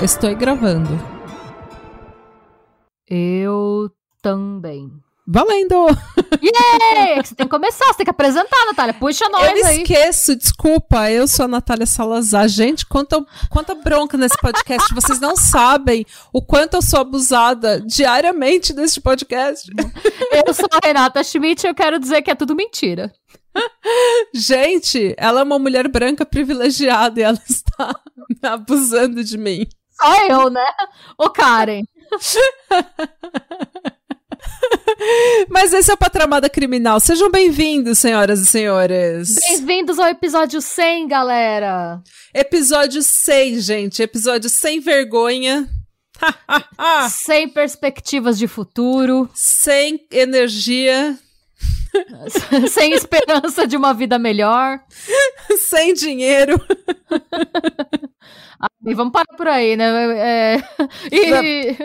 Estou gravando. Eu também. Valendo! Yay! Você tem que começar, você tem que apresentar, Natália. Puxa nós eu aí. esqueço, desculpa. Eu sou a Natália Salazar. Gente, quanta, quanta bronca nesse podcast. Vocês não sabem o quanto eu sou abusada diariamente neste podcast. Eu sou a Renata Schmidt e eu quero dizer que é tudo mentira. Gente, ela é uma mulher branca privilegiada e ela está abusando de mim. Só eu, né? Ô Karen. Mas esse é o Patramada Criminal. Sejam bem-vindos, senhoras e senhores. Bem-vindos ao episódio 100, galera. Episódio 100, gente. Episódio sem vergonha. sem perspectivas de futuro. Sem energia. sem esperança de uma vida melhor. sem dinheiro. Ah, e vamos parar por aí, né? É... E...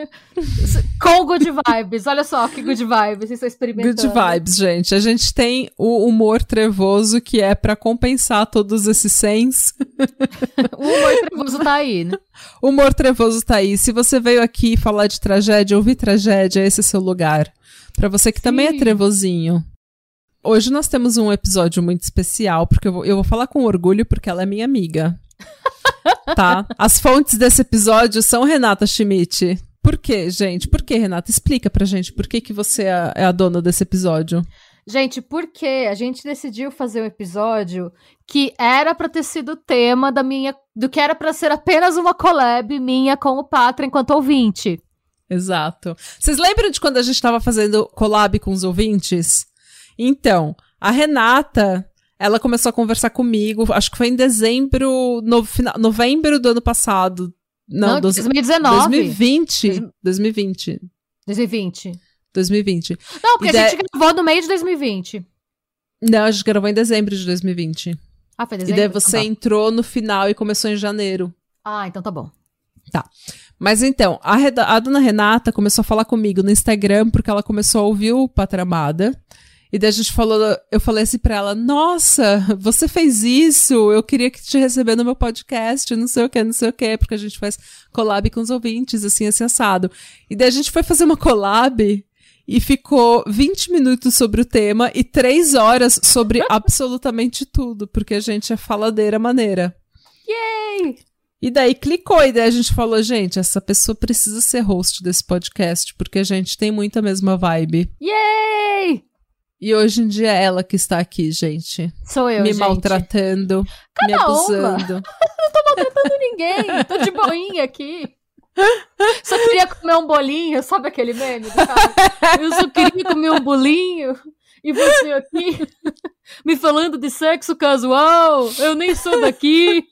Com good vibes. Olha só que good vibes. Vocês estão experimentando. Good vibes, gente. A gente tem o humor trevoso que é para compensar todos esses sens. o humor trevoso tá aí, né? O humor trevoso tá aí. Se você veio aqui falar de tragédia, ouvir tragédia, esse é seu lugar. Para você que Sim. também é trevosinho. Hoje nós temos um episódio muito especial, porque eu vou, eu vou falar com orgulho, porque ela é minha amiga. tá? As fontes desse episódio são Renata Schmidt. Por quê, gente? Por que, Renata? Explica pra gente por que, que você é, é a dona desse episódio. Gente, porque a gente decidiu fazer um episódio que era para ter sido o tema da minha. do que era para ser apenas uma collab minha com o Patra enquanto ouvinte. Exato. Vocês lembram de quando a gente estava fazendo collab com os ouvintes? Então, a Renata ela começou a conversar comigo, acho que foi em dezembro, no, final, novembro do ano passado. Não, Não 2019. 2020. 2020. 2020. 2020. Não, porque e a gente gravou no meio de 2020. Não, a gente gravou em dezembro de 2020. Ah, foi dezembro? E daí você então tá. entrou no final e começou em janeiro. Ah, então tá bom. Tá. Mas então, a, a dona Renata começou a falar comigo no Instagram porque ela começou a ouvir o Patramada. E daí a gente falou, eu falei assim pra ela, nossa, você fez isso, eu queria que te receber no meu podcast, não sei o que, não sei o que, porque a gente faz collab com os ouvintes, assim, assim, assado. E daí a gente foi fazer uma collab e ficou 20 minutos sobre o tema e 3 horas sobre absolutamente tudo, porque a gente é faladeira maneira. Yay! E daí clicou, e daí a gente falou, gente, essa pessoa precisa ser host desse podcast, porque a gente tem muita mesma vibe. Yay! E hoje em dia é ela que está aqui, gente. Sou eu, Me gente. maltratando, Cada me abusando. Não tô maltratando ninguém. Tô de boinha aqui. Só queria comer um bolinho, sabe aquele meme? Eu só queria comer um bolinho. E você aqui me falando de sexo casual. Eu nem sou daqui.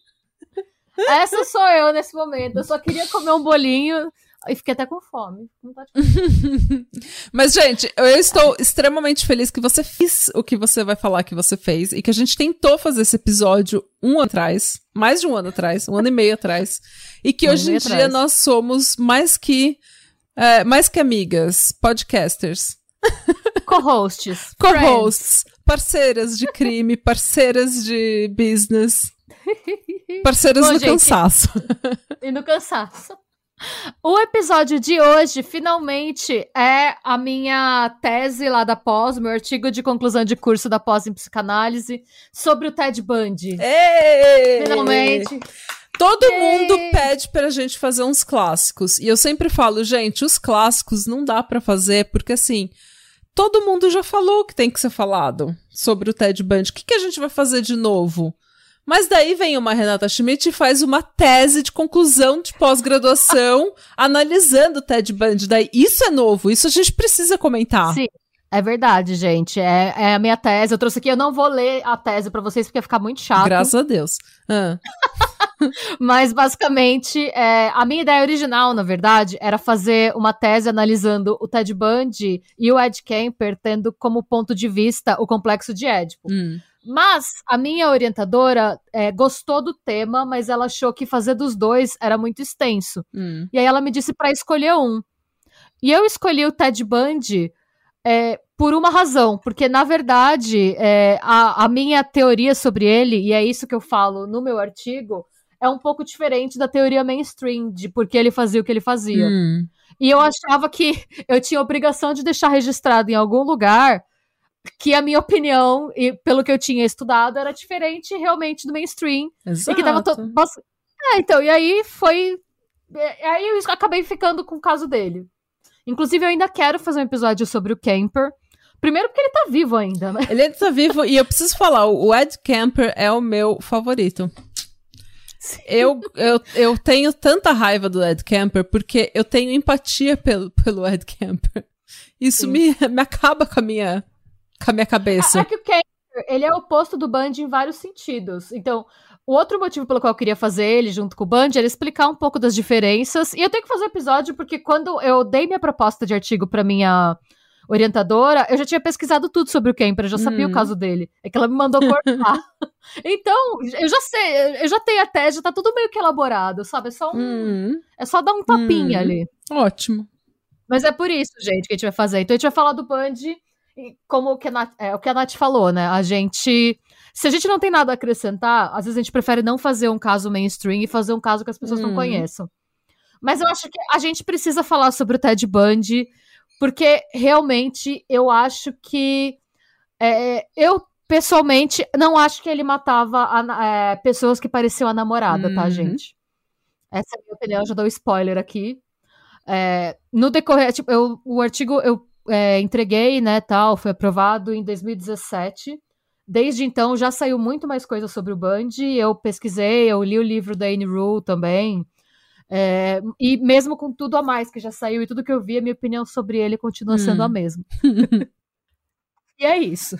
Essa sou eu nesse momento. Eu só queria comer um bolinho. E fiquei até com fome. Mas, gente, eu estou extremamente feliz que você fez o que você vai falar que você fez e que a gente tentou fazer esse episódio um ano atrás, mais de um ano atrás, um ano e meio atrás, e que um hoje em dia atrás. nós somos mais que é, mais que amigas, podcasters. Co-hosts. Co-hosts. Parceiras de crime, parceiras de business. Parceiras Bom, no gente, cansaço. E no cansaço. O episódio de hoje, finalmente, é a minha tese lá da pós, meu artigo de conclusão de curso da pós em psicanálise, sobre o Ted Bundy. Ei! Finalmente. Todo Ei! mundo pede pra gente fazer uns clássicos. E eu sempre falo, gente, os clássicos não dá para fazer, porque assim, todo mundo já falou que tem que ser falado sobre o Ted Bundy. O que, que a gente vai fazer de novo? Mas daí vem uma Renata Schmidt e faz uma tese de conclusão de pós-graduação analisando o Ted Bundy. Daí isso é novo, isso a gente precisa comentar. Sim. É verdade, gente. É, é, a minha tese. Eu trouxe aqui, eu não vou ler a tese para vocês porque ia ficar muito chato. Graças a Deus. Ah. Mas basicamente, é, a minha ideia original, na verdade, era fazer uma tese analisando o Ted Bundy e o Ed Kemper tendo como ponto de vista o complexo de Édipo. Hum. Mas a minha orientadora é, gostou do tema, mas ela achou que fazer dos dois era muito extenso. Hum. E aí ela me disse para escolher um. E eu escolhi o Ted Bundy é, por uma razão, porque na verdade é, a, a minha teoria sobre ele, e é isso que eu falo no meu artigo, é um pouco diferente da teoria mainstream de por que ele fazia o que ele fazia. Hum. E eu achava que eu tinha obrigação de deixar registrado em algum lugar que a minha opinião, e pelo que eu tinha estudado, era diferente realmente do mainstream. Exato. E que tava to... Nossa. É, então, e aí foi. é, Aí eu acabei ficando com o caso dele. Inclusive, eu ainda quero fazer um episódio sobre o Camper. Primeiro porque ele tá vivo ainda, né? Ele tá vivo e eu preciso falar, o Ed Camper é o meu favorito. Eu, eu, eu tenho tanta raiva do Ed Camper porque eu tenho empatia pelo, pelo Ed Camper. Isso Sim. me, me acaba com a minha, com a minha cabeça. É que o Camper, ele é oposto do Band em vários sentidos. Então, o outro motivo pelo qual eu queria fazer ele junto com o Band era explicar um pouco das diferenças. E eu tenho que fazer um episódio porque quando eu dei minha proposta de artigo para minha orientadora, eu já tinha pesquisado tudo sobre o Kemper, eu já sabia Hum. o caso dele. É que ela me mandou cortar. então, eu já sei, eu já tenho até, já tá tudo meio que elaborado, sabe? É só, um, Hum, é só dar um tapinha Hum. ali. ótimo. Mas é por isso, gente, que a gente vai fazer. Então a gente vai falar do Band, como o que, a Nath, é, o que a Nath falou, né? A gente. Se a gente não tem nada a acrescentar, às vezes a gente prefere não fazer um caso mainstream e fazer um caso que as pessoas não Hum. conheçam. Mas eu acho que a gente precisa falar sobre o Ted Bundy, porque realmente eu acho que. é, eu, pessoalmente, não acho que ele matava a é, pessoas que pareciam a namorada, tá, Uhum. gente? Essa é a minha opinião, já dou spoiler aqui. É, no decorrer, tipo, eu, o artigo eu é, entreguei, né, tal, foi aprovado em 2017. Desde então já saiu muito mais coisa sobre o Band. Eu pesquisei, eu li o livro da Anne Rule também. É, e mesmo com tudo a mais que já saiu e tudo que eu vi, a minha opinião sobre ele continua sendo Hum. a mesma. e é isso.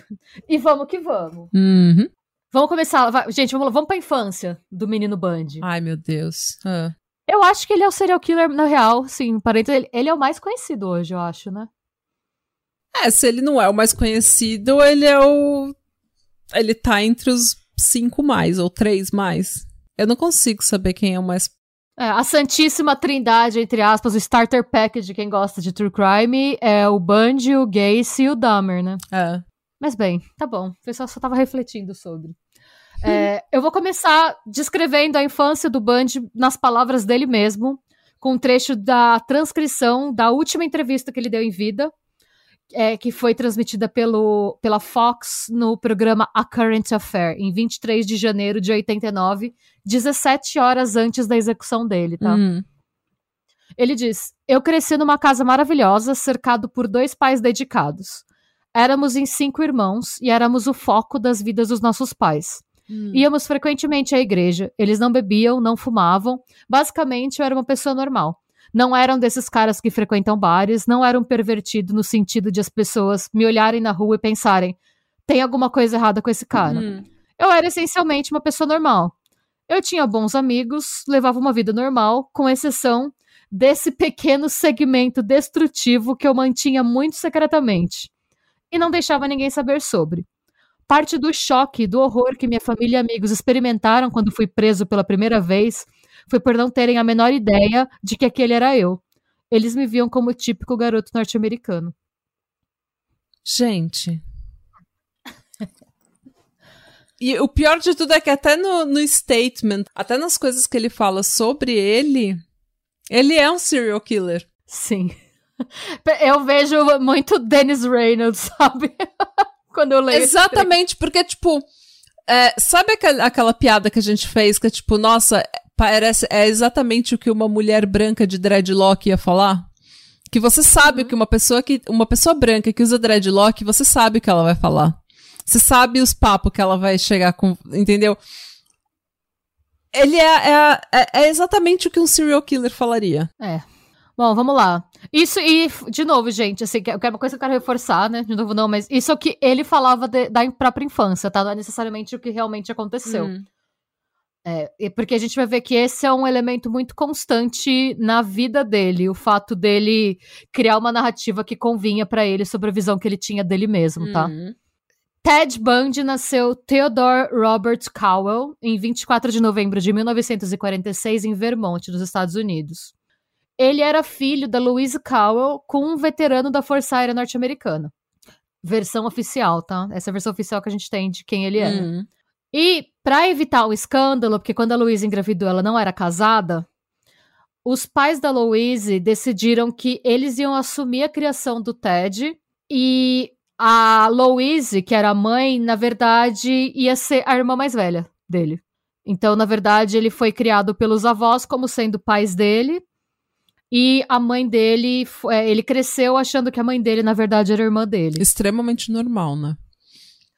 E vamos que vamos. Uhum. Vamos começar. vai- gente, vamos, lá, vamos pra infância do menino Band. Ai, meu Deus. Ah. Eu acho que ele é o serial killer, na real, sim. Parente, ele, ele é o mais conhecido hoje, eu acho, né? É, se ele não é o mais conhecido, ele é o. Ele tá entre os cinco mais, ou três mais. Eu não consigo saber quem é o mais. É, a Santíssima Trindade, entre aspas, o starter package de quem gosta de true crime é o Bundy, o Gacy e o Dahmer, né? É. Mas bem, tá bom. O pessoal só tava refletindo sobre. É, eu vou começar descrevendo a infância do Bundy nas palavras dele mesmo, com um trecho da transcrição da última entrevista que ele deu em vida, é, que foi transmitida pelo, pela Fox no programa A Current Affair, em 23 de janeiro de 89, 17 horas antes da execução dele, tá? Hum. Ele diz: Eu cresci numa casa maravilhosa, cercado por dois pais dedicados. Éramos em cinco irmãos e éramos o foco das vidas dos nossos pais. Hum. Íamos frequentemente à igreja. Eles não bebiam, não fumavam. Basicamente, eu era uma pessoa normal. Não eram desses caras que frequentam bares, não era um pervertido no sentido de as pessoas me olharem na rua e pensarem: tem alguma coisa errada com esse cara. Hum. Eu era essencialmente uma pessoa normal. Eu tinha bons amigos, levava uma vida normal, com exceção desse pequeno segmento destrutivo que eu mantinha muito secretamente e não deixava ninguém saber sobre. Parte do choque, do horror que minha família e amigos experimentaram quando fui preso pela primeira vez foi por não terem a menor ideia de que aquele era eu. Eles me viam como o típico garoto norte-americano. Gente. E o pior de tudo é que até no, no statement, até nas coisas que ele fala sobre ele, ele é um serial killer. Sim. Eu vejo muito Dennis Reynolds, sabe? Quando eu leio. Exatamente, porque, tipo, é, sabe aquela, aquela piada que a gente fez, que é tipo, nossa, parece, é exatamente o que uma mulher branca de dreadlock ia falar? Que você sabe que uma pessoa que. Uma pessoa branca que usa dreadlock, você sabe o que ela vai falar. Você sabe os papos que ela vai trecho? com. Entendeu? Ele é, é, é, é exatamente o que um serial killer falaria. É. Bom, vamos lá. Isso, e, de novo, gente, assim, que é uma coisa que eu quero reforçar, né? De novo, não, mas isso é o que ele falava de- da própria infância, tá? Não é necessariamente o que realmente aconteceu. Hum. É, porque a gente vai ver que esse é um elemento muito constante na vida dele, o fato dele criar uma narrativa que convinha pra ele sobre a visão que ele tinha dele mesmo, tá? Hum. Ted Bundy nasceu Theodore Robert Cowell em 24 de novembro de 1946 em Vermont, nos Estados Unidos. Ele era filho da Louise Cowell com um veterano da Força Aérea Norte-Americana. Versão oficial, tá? Essa é a versão oficial que a gente tem de quem ele era. Hum. E para evitar o escândalo, porque quando a Louise engravidou ela não era casada, os pais da Louise decidiram que eles iam assumir a criação do Ted e a Louise, que era a mãe, na verdade ia ser a irmã mais velha dele. Então, na verdade, ele foi criado pelos avós como sendo pais dele. E a mãe dele, é, ele cresceu achando que a mãe dele, na verdade, era irmã dele. Extremamente normal, né?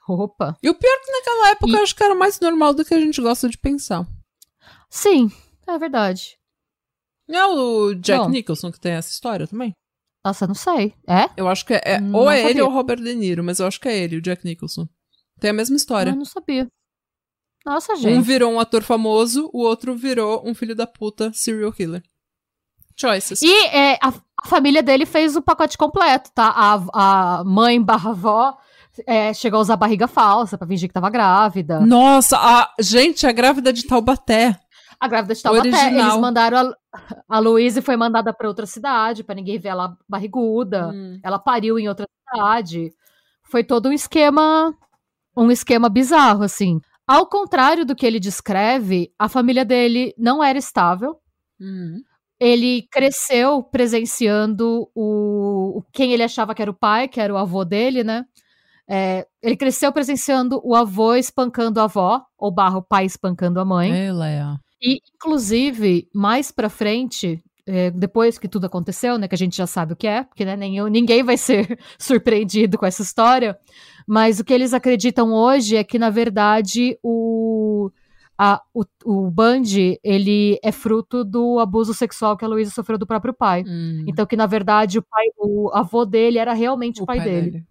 Opa. E o pior é que naquela época E- eu acho que era mais normal do que a gente gosta de pensar. Sim, é verdade. Não é o Jack Bom. Nicholson que tem essa história também? Nossa, não sei. É? Eu acho que é. é- Não ou é ele sabia. ou o Robert De Niro, mas eu acho que é ele, o Jack Nicholson. Tem a mesma história. Eu não sabia. Nossa, Um gente. virou um ator famoso, o outro virou um filho da puta serial killer. Choices. E é, a, a família dele fez o pacote completo, tá? A, a mãe barra avó é, chegou a usar barriga falsa pra fingir que tava grávida. Nossa, a gente, a grávida de Taubaté. A grávida de Taubaté, Original. eles mandaram a, a Louise foi mandada pra outra cidade, pra ninguém ver ela barriguda. Hum. Ela pariu em outra cidade. Foi todo um esquema, um esquema bizarro, assim. Ao contrário do que ele descreve, a família dele não era estável. Hum. Ele cresceu presenciando o- quem ele achava que era o pai, que era o avô dele, né? É, ele cresceu presenciando o avô espancando a avó, ou barra o pai espancando a mãe. É a. E, inclusive, mais pra frente, é, depois que tudo aconteceu, né, que a gente já sabe o que é, porque né, nem eu, ninguém vai ser surpreendido com essa história, mas o que eles acreditam hoje é que, na verdade, o, a, o, o Bundy, ele é fruto do abuso sexual que a Luísa sofreu do próprio pai. Hum. Então, que, na verdade, o, pai, o avô dele era realmente o, pai, dele.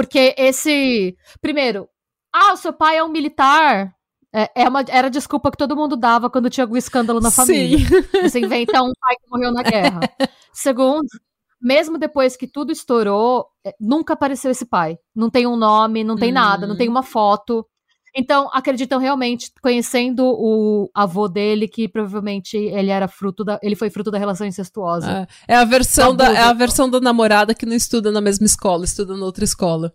Porque esse. Primeiro, ah, o seu pai é um militar. É, é uma, era a desculpa que todo mundo dava quando tinha algum escândalo na família. Sim. Você inventa um pai que morreu na guerra. Segundo, mesmo depois que tudo estourou, é, nunca apareceu esse pai. Não tem um nome, não tem Hum. nada, não tem uma foto. Então, acreditam realmente, conhecendo o avô dele, que provavelmente ele era fruto da. Ele foi fruto da relação incestuosa. É, é a versão da, é a versão da namorada que não estuda na mesma escola, estuda na outra escola.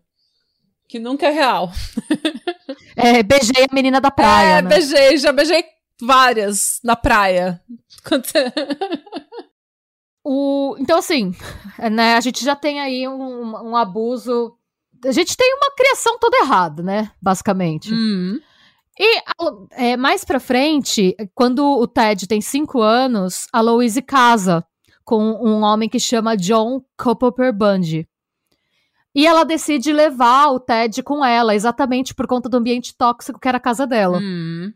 Que nunca é real. É, beijei a menina da praia. é, né? beijei, já beijei várias na praia. O, então, assim, né, a gente já tem aí um, um abuso. A gente tem uma criação toda errada, né? Basicamente. Hum. E é, mais pra frente, quando o Ted tem cinco anos, a Louise casa com um homem que chama John Culpeper Bundy. E ela decide levar o Ted com ela, exatamente por conta do ambiente tóxico que era a casa dela. Hum.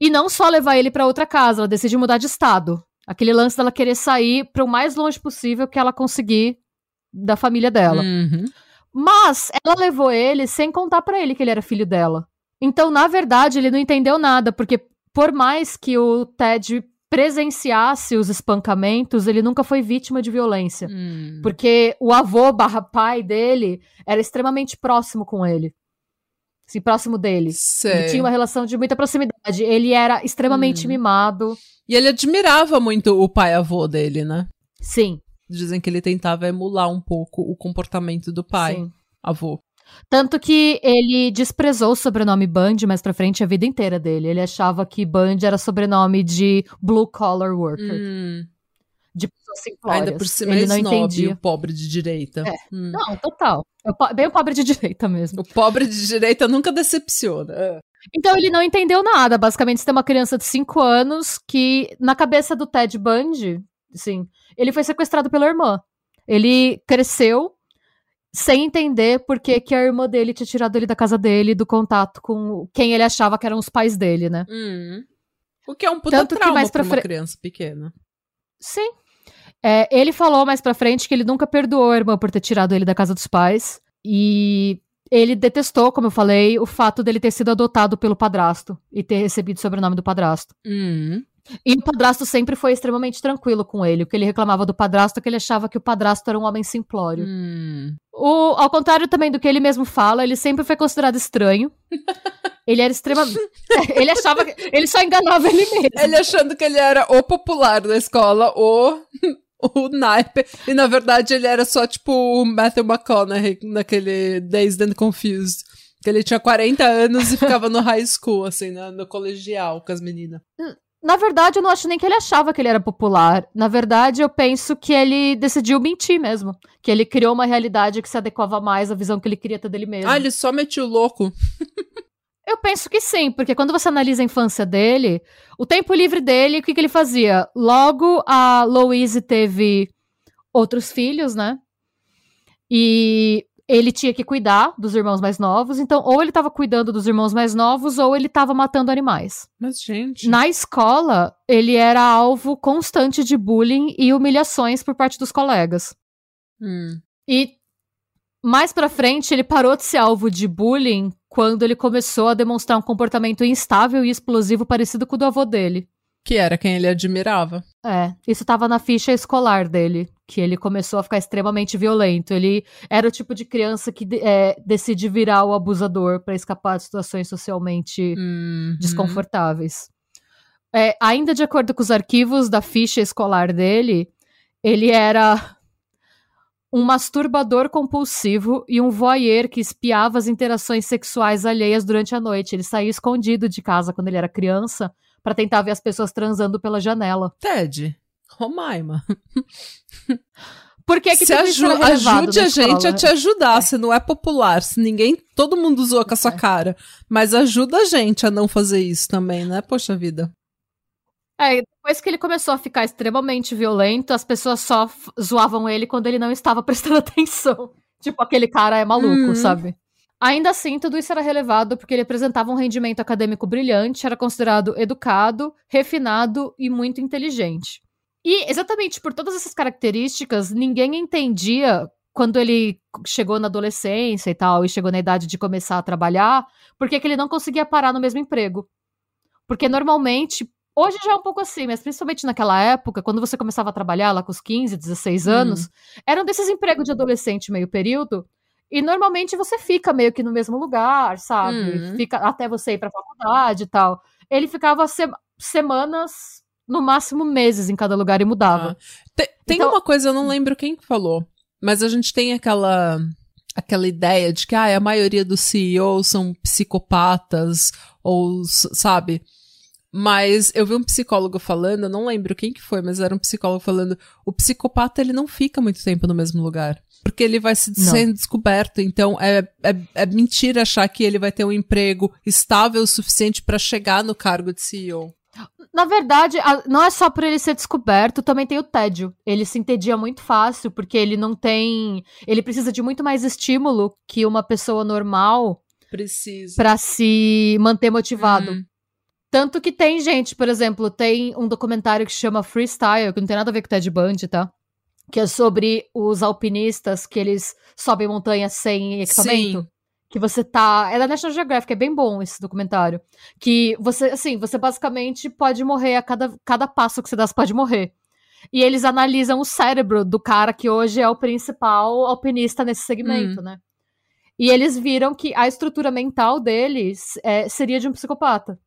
E não só levar ele pra outra casa, ela decide mudar de estado. Aquele lance dela querer sair para o mais longe possível que ela conseguir da família dela. Uhum. Mas ela levou ele sem contar pra ele que ele era filho dela. Então, na verdade, ele não entendeu nada, porque por mais que o Ted presenciasse os espancamentos, ele nunca foi vítima de violência. Hum. Porque o avô barra pai dele era extremamente próximo com ele. Assim, próximo dele. Ele Sei. tinha uma relação de muita proximidade. Ele era extremamente Hum. mimado. E ele admirava muito o pai-avô dele, né? Sim, Dizem que ele tentava emular um pouco o comportamento do pai, sim. avô. Tanto que ele desprezou o sobrenome Bundy mais pra frente a vida inteira dele. Ele achava que Bundy era sobrenome de blue collar worker, Hum. de pessoas simplórias. Ainda por cima ele é não snob, entendia. o pobre de direita. É. Hum. Não, total. É Bem o pobre de direita mesmo. O pobre de direita nunca decepciona. É. Então ele não entendeu nada. Basicamente, você tem uma criança de 5 anos que, na cabeça do Ted Bundy, assim, ele foi sequestrado pela irmã. Ele cresceu sem entender por que, que a irmã dele tinha tirado ele da casa dele, do contato com quem ele achava que eram os pais dele, né? Hum. O que é um puta Tanto que trauma mais pra pra uma fre- criança pequena. Sim. É, ele falou mais pra frente que ele nunca perdoou a irmã por ter tirado ele da casa dos pais. E ele detestou, como eu falei, o fato dele ter sido adotado pelo padrasto e ter recebido o sobrenome do padrasto. Hum. E o padrasto sempre foi extremamente tranquilo com ele. O que ele reclamava do padrasto é que ele achava que o padrasto era um homem simplório. Hum. O, ao contrário também do que ele mesmo fala, ele sempre foi considerado estranho. Ele era extremamente. ele achava que. Ele só enganava ele mesmo. Ele achando que ele era o popular da escola, o. O naipe. E na verdade ele era só tipo o Matthew McConaughey naquele Dazed and Confused. Que ele tinha 40 anos e ficava no high school, assim, no, no colegial com as meninas. Na verdade, eu não acho nem que ele achava que ele era popular. Na verdade, eu penso que ele decidiu mentir mesmo. Que ele criou uma realidade que se adequava mais à visão que ele queria ter dele mesmo. Ah, ele só metiu louco. Eu penso que sim, porque quando você analisa a infância dele, o tempo livre dele, o que, que ele fazia? Logo, a Louise teve outros filhos, né? E ele tinha que cuidar dos irmãos mais novos, então ou ele estava cuidando dos irmãos mais novos ou ele estava matando animais. Mas, gente. Na escola, ele era alvo constante de bullying e humilhações por parte dos colegas. Hum. E mais pra frente, ele parou de ser alvo de bullying quando ele começou a demonstrar um comportamento instável e explosivo parecido com o do avô dele. Que era quem ele admirava. É, isso tava na ficha escolar dele, que ele começou a ficar extremamente violento. Ele era o tipo de criança que é, decide virar o abusador para escapar de situações socialmente Uhum. desconfortáveis. É, ainda de acordo com os arquivos da ficha escolar dele, ele era um masturbador compulsivo e um voyeur que espiava as interações sexuais alheias durante a noite. Ele saía escondido de casa quando ele era criança para tentar ver as pessoas transando pela janela. Ted. Romaima. Por que, que se aju ajude a gente a te ajudar. Se não é popular, se ninguém. Todo mundo zoa com a sua É. cara. Mas ajuda a gente a não fazer isso também, né? Poxa vida. É, depois que ele começou a ficar extremamente violento, as pessoas só zoavam ele quando ele não estava prestando atenção. Tipo, aquele cara é maluco, Uhum. sabe? Ainda assim, tudo isso era relevado porque ele apresentava um rendimento acadêmico brilhante, era considerado educado, refinado e muito inteligente. E exatamente por todas essas características, ninguém entendia quando ele chegou na adolescência e tal, e chegou na idade de começar a trabalhar, por que ele não conseguia parar no mesmo emprego. Porque normalmente, hoje já é um pouco assim, mas principalmente naquela época, quando você começava a trabalhar lá com os 15, 16 Hum. anos, eram desses empregos de adolescente meio período, e normalmente você fica meio que no mesmo lugar, sabe? Hum. Fica até você ir pra faculdade e tal. Ele ficava se- semanas, no máximo meses em cada lugar e mudava. Ah. Te- tem Então- uma coisa, eu não lembro quem que falou, mas a gente tem aquela aquela ideia de que ah, a maioria dos CEOs são psicopatas ou sabe? Mas eu vi um psicólogo falando, eu não lembro quem que foi, mas era um psicólogo falando, o psicopata ele não fica muito tempo no mesmo lugar, porque ele vai se sendo descoberto, então é, é, é mentira achar que ele vai ter um emprego estável o suficiente pra chegar no cargo de CEO. Na verdade, não é só por ele ser descoberto, também tem o tédio. Ele se entedia muito fácil, porque ele não tem. Ele precisa de muito mais estímulo que uma pessoa normal Precisa. pra se manter motivado. Hum. Tanto que tem gente, por exemplo, tem um documentário que chama Freestyle, que não tem nada a ver com o Ted Bundy, tá? Que é sobre os alpinistas que eles sobem montanhas sem equipamento. Sim. Que você tá. É da National Geographic, é bem bom esse documentário. Que você, assim, você basicamente pode morrer a cada, cada passo que você dá, você pode morrer. E eles analisam o cérebro do cara que hoje é o principal alpinista nesse segmento, né? E eles viram que a estrutura mental deles é, seria de um psicopata.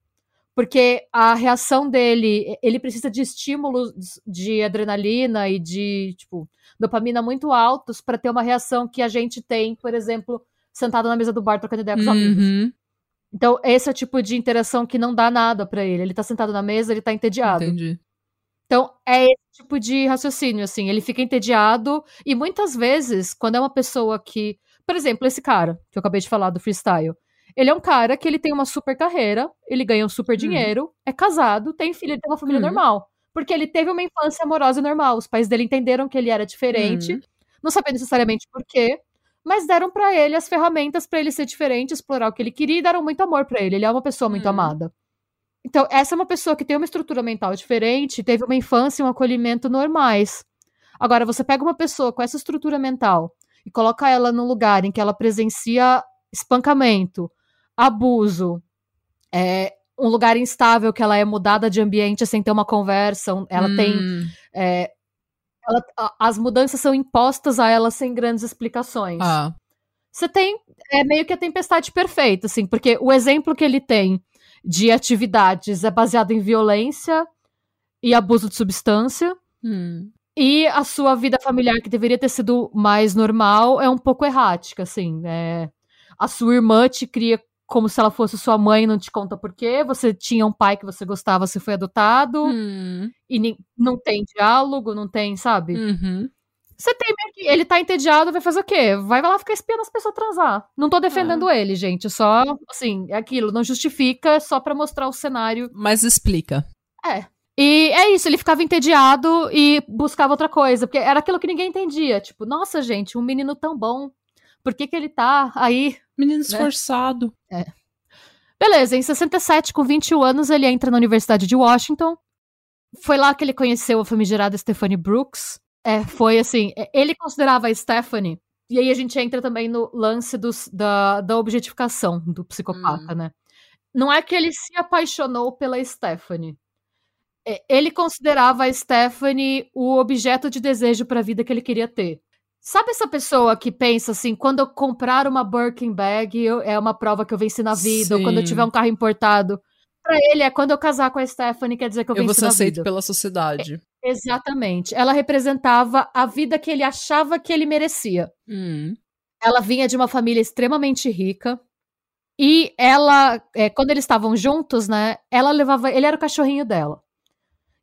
Porque a reação dele, ele precisa de estímulos de adrenalina e de, tipo, dopamina muito altos para ter uma reação que a gente tem, por exemplo, sentado na mesa do bar trocando ideia com os amigos. Uhum. Então, esse é o tipo de interação que não dá nada pra ele. Ele tá sentado na mesa, ele tá entediado. Entendi. Então, é esse tipo de raciocínio, assim. Ele fica entediado e muitas vezes, quando é uma pessoa que. Por exemplo, esse cara que eu acabei de falar do freestyle. Ele é um cara que ele tem uma super carreira, ele ganha um super dinheiro, é casado, tem filho, ele tem uma família Uhum. normal. Porque ele teve uma infância amorosa e normal. Os pais dele entenderam que ele era diferente, Uhum. não sabia necessariamente por quê, mas deram pra ele as ferramentas pra ele ser diferente, explorar o que ele queria e deram muito amor pra ele. Ele é uma pessoa muito Uhum. amada. Então, essa é uma pessoa que tem uma estrutura mental diferente, teve uma infância e um acolhimento normais. Agora, você pega uma pessoa com essa estrutura mental e coloca ela num lugar em que ela presencia espancamento, abuso, é, um lugar instável, que ela é mudada de ambiente sem ter uma conversa. Ela hum. tem. É, ela, as mudanças são impostas a ela sem grandes explicações. Ah. Você tem. É meio que a tempestade perfeita, assim, porque o exemplo que ele tem de atividades é baseado em violência e abuso de substância. Hum. E a sua vida familiar, que deveria ter sido mais normal, é um pouco errática, assim. É... A sua irmã te cria como se ela fosse sua mãe, não te conta por quê. Você tinha um pai que você gostava, você foi adotado. Hum. E não tem diálogo, não tem, sabe? Uhum. Você tem meio que. Ele tá entediado, vai fazer o quê? Vai lá ficar espiando as pessoas transar. Não tô defendendo ah. ele, gente. Só, assim, é aquilo. Não justifica, é só pra mostrar o cenário. Mas explica. É. E é isso, ele ficava entediado e buscava outra coisa, porque era aquilo que ninguém entendia. Tipo, nossa, gente, um menino tão bom. Por que, que ele tá aí? Menino né? esforçado. Né? É. Beleza, em 67, com 21 anos, ele entra na Universidade de Washington. Foi lá que ele conheceu a famigerada Stephanie Brooks. É, foi assim, é, ele considerava a Stephanie, e aí a gente entra também no lance dos, da, da objetificação do psicopata, hum. né? Não é que ele se apaixonou pela Stephanie. É, ele considerava a Stephanie o objeto de desejo para a vida que ele queria ter. Sabe essa pessoa que pensa assim, quando eu comprar uma Birkin bag, eu, é uma prova que eu venci na vida, Sim. ou quando eu tiver um carro importado. Para ele é quando eu casar com a Stephanie, quer dizer que eu, eu venci na vida. Eu vou ser aceito pela sociedade. É, exatamente. Ela representava a vida que ele achava que ele merecia. Hum. Ela vinha de uma família extremamente rica. E ela, é, quando eles estavam juntos, né? Ela levava. Ele era o cachorrinho dela.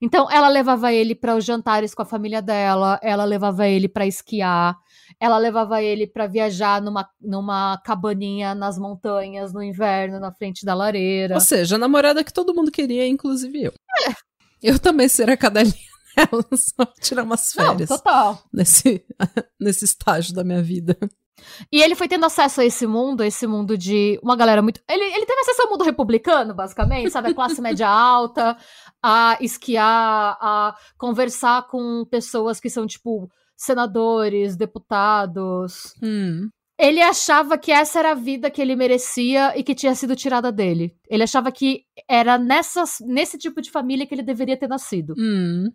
Então, ela levava ele para os jantares com a família dela, ela levava ele para esquiar, ela levava ele para viajar numa, numa cabaninha nas montanhas no inverno, na frente da lareira. Ou seja, a namorada que todo mundo queria, inclusive eu. É. Eu também seria a cadelinha dela, só tirar umas férias. Não, total. Nesse, nesse estágio da minha vida. E ele foi tendo acesso a esse mundo, a esse mundo de uma galera muito. Ele, ele teve acesso ao mundo republicano, basicamente, sabe? A classe média alta, a esquiar, a conversar com pessoas que são, tipo, senadores, deputados. Hum. Ele achava que essa era a vida que ele merecia e que tinha sido tirada dele. Ele achava que era nessas, nesse tipo de família que ele deveria ter nascido. Hum.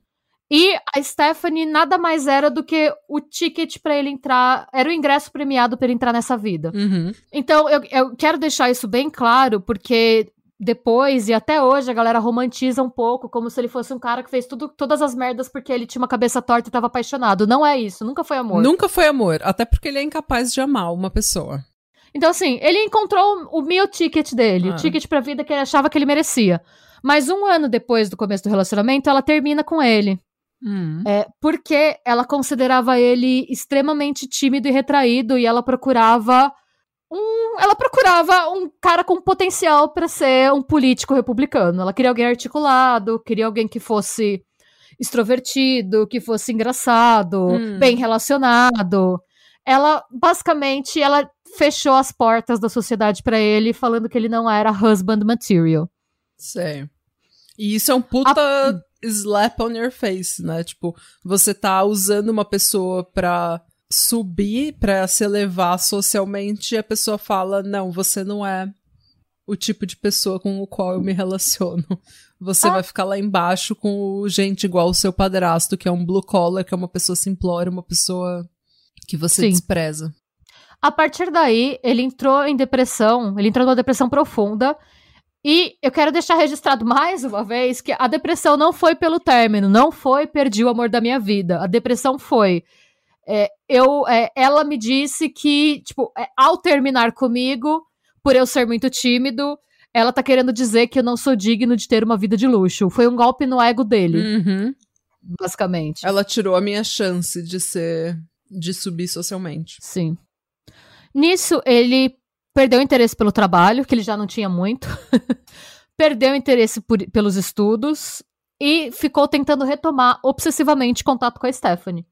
E a Stephanie nada mais era do que o ticket para ele entrar, era o ingresso premiado para ele entrar nessa vida. Uhum. Então eu, eu quero deixar isso bem claro, porque depois e até hoje a galera romantiza um pouco, como se ele fosse um cara que fez tudo, todas as merdas porque ele tinha uma cabeça torta e tava apaixonado. Não é isso, nunca foi amor. Nunca foi amor, até porque ele é incapaz de amar uma pessoa. Então, assim, ele encontrou o meu ticket dele, ah. o ticket pra vida que ele achava que ele merecia. Mas um ano depois do começo do relacionamento, ela termina com ele. Hum. É, porque ela considerava ele extremamente tímido e retraído e ela procurava um, ela procurava um cara com potencial para ser um político republicano. Ela queria alguém articulado, queria alguém que fosse extrovertido, que fosse engraçado, hum. bem relacionado. Ela basicamente ela fechou as portas da sociedade para ele, falando que ele não era husband material. Sei. E isso é um puta A slap on your face, né? Tipo, você tá usando uma pessoa pra subir, pra se elevar socialmente, e a pessoa fala: não, você não é o tipo de pessoa com o qual eu me relaciono. Você ah. vai ficar lá embaixo com gente igual o seu padrasto, que é um blue collar, que é uma pessoa simplória, uma pessoa que você Sim. despreza. A partir daí, ele entrou em depressão, ele entrou numa depressão profunda e eu quero deixar registrado mais uma vez que a depressão não foi pelo término, não foi perdi o amor da minha vida. A depressão foi. É, eu, é, ela me disse que, tipo, é, ao terminar comigo, por eu ser muito tímido, ela tá querendo dizer que eu não sou digno de ter uma vida de luxo. Foi um golpe no ego dele. Uhum. Basicamente. Ela tirou a minha chance de ser. de subir socialmente. Sim. Nisso, ele perdeu o interesse pelo trabalho, que ele já não tinha muito, perdeu o interesse por, pelos estudos e ficou tentando retomar obsessivamente contato com a Stephanie.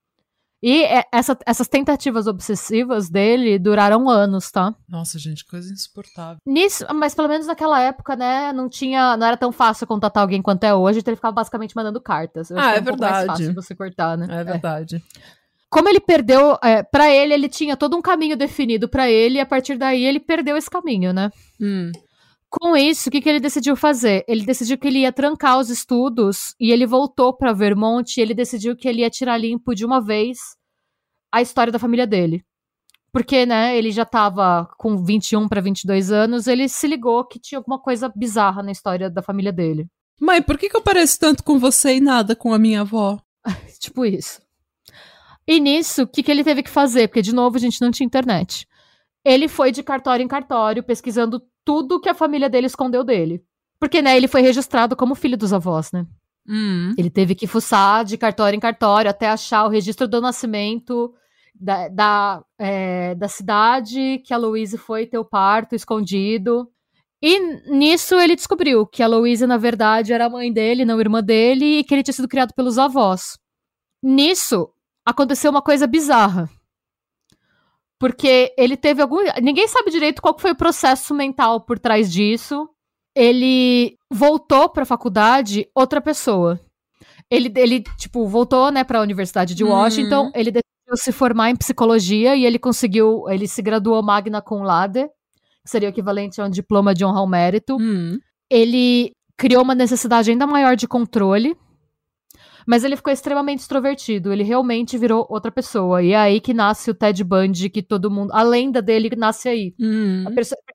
E é, essa, essas tentativas obsessivas dele duraram anos, tá? Nossa, gente, coisa insuportável. Nisso, mas pelo menos naquela época, né, não tinha, não era tão fácil contatar alguém quanto é hoje, então ele ficava basicamente mandando cartas. Eu ah, é, um verdade. mais fácil você cortar, né? É verdade. É como ele perdeu, é, para ele, ele tinha todo um caminho definido para ele, e a partir daí ele perdeu esse caminho, né? Hum. Com isso, o que, que ele decidiu fazer? Ele decidiu que ele ia trancar os estudos e ele voltou para Vermont e ele decidiu que ele ia tirar limpo de uma vez a história da família dele. Porque, né, ele já tava com 21 para 22 anos, ele se ligou que tinha alguma coisa bizarra na história da família dele. Mãe, por que, que eu pareço tanto com você e nada com a minha avó? tipo isso. E nisso, o que, que ele teve que fazer? Porque, de novo, a gente não tinha internet. Ele foi de cartório em cartório, pesquisando tudo que a família dele escondeu dele. Porque, né, ele foi registrado como filho dos avós, né? Hum. Ele teve que fuçar de cartório em cartório até achar o registro do nascimento da, da, é, da cidade que a Louise foi ter o parto escondido. E nisso ele descobriu que a Louise, na verdade, era a mãe dele, não a irmã dele, e que ele tinha sido criado pelos avós. Nisso aconteceu uma coisa bizarra. Porque ele teve algum. Ninguém sabe direito qual foi o processo mental por trás disso. Ele voltou para a faculdade outra pessoa. Ele, ele, tipo, voltou, né, para a Universidade de Washington. Uhum. Ele decidiu se formar em psicologia e ele conseguiu. Ele se graduou magna cum laude, que seria o equivalente a um diploma de honra ao mérito. Uhum. Ele criou uma necessidade ainda maior de controle mas ele ficou extremamente extrovertido, ele realmente virou outra pessoa. E é aí que nasce o Ted Bundy, que todo mundo. A lenda dele nasce aí. Uhum.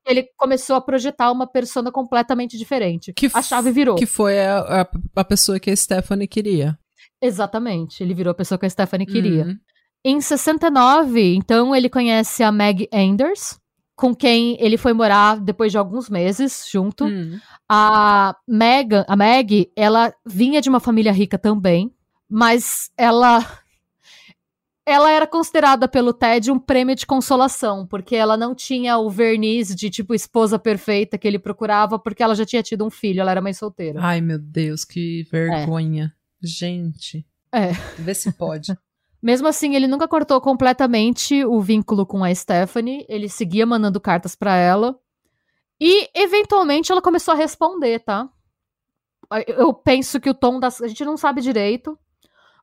ele começou a projetar uma persona completamente diferente. Que a chave virou. Que foi a, a, a, pessoa que a Stephanie queria. Exatamente, ele virou a pessoa que a Stephanie queria. Uhum. Em 69, então, ele conhece a Meg Anders, com quem ele foi morar depois de alguns meses junto. Hum. A Meg, a Meg, ela vinha de uma família rica também, mas ela ela era considerada pelo Ted um prêmio de consolação, porque ela não tinha o verniz de tipo esposa perfeita que ele procurava, porque ela já tinha tido um filho, ela era mãe solteira. Ai, meu Deus, que vergonha. É. Gente. É. Vê se pode. Mesmo assim, ele nunca cortou completamente o vínculo com a Stephanie, ele seguia mandando cartas para ela. E, eventualmente, ela começou a responder, tá? Eu penso que o tom das. A gente não sabe direito,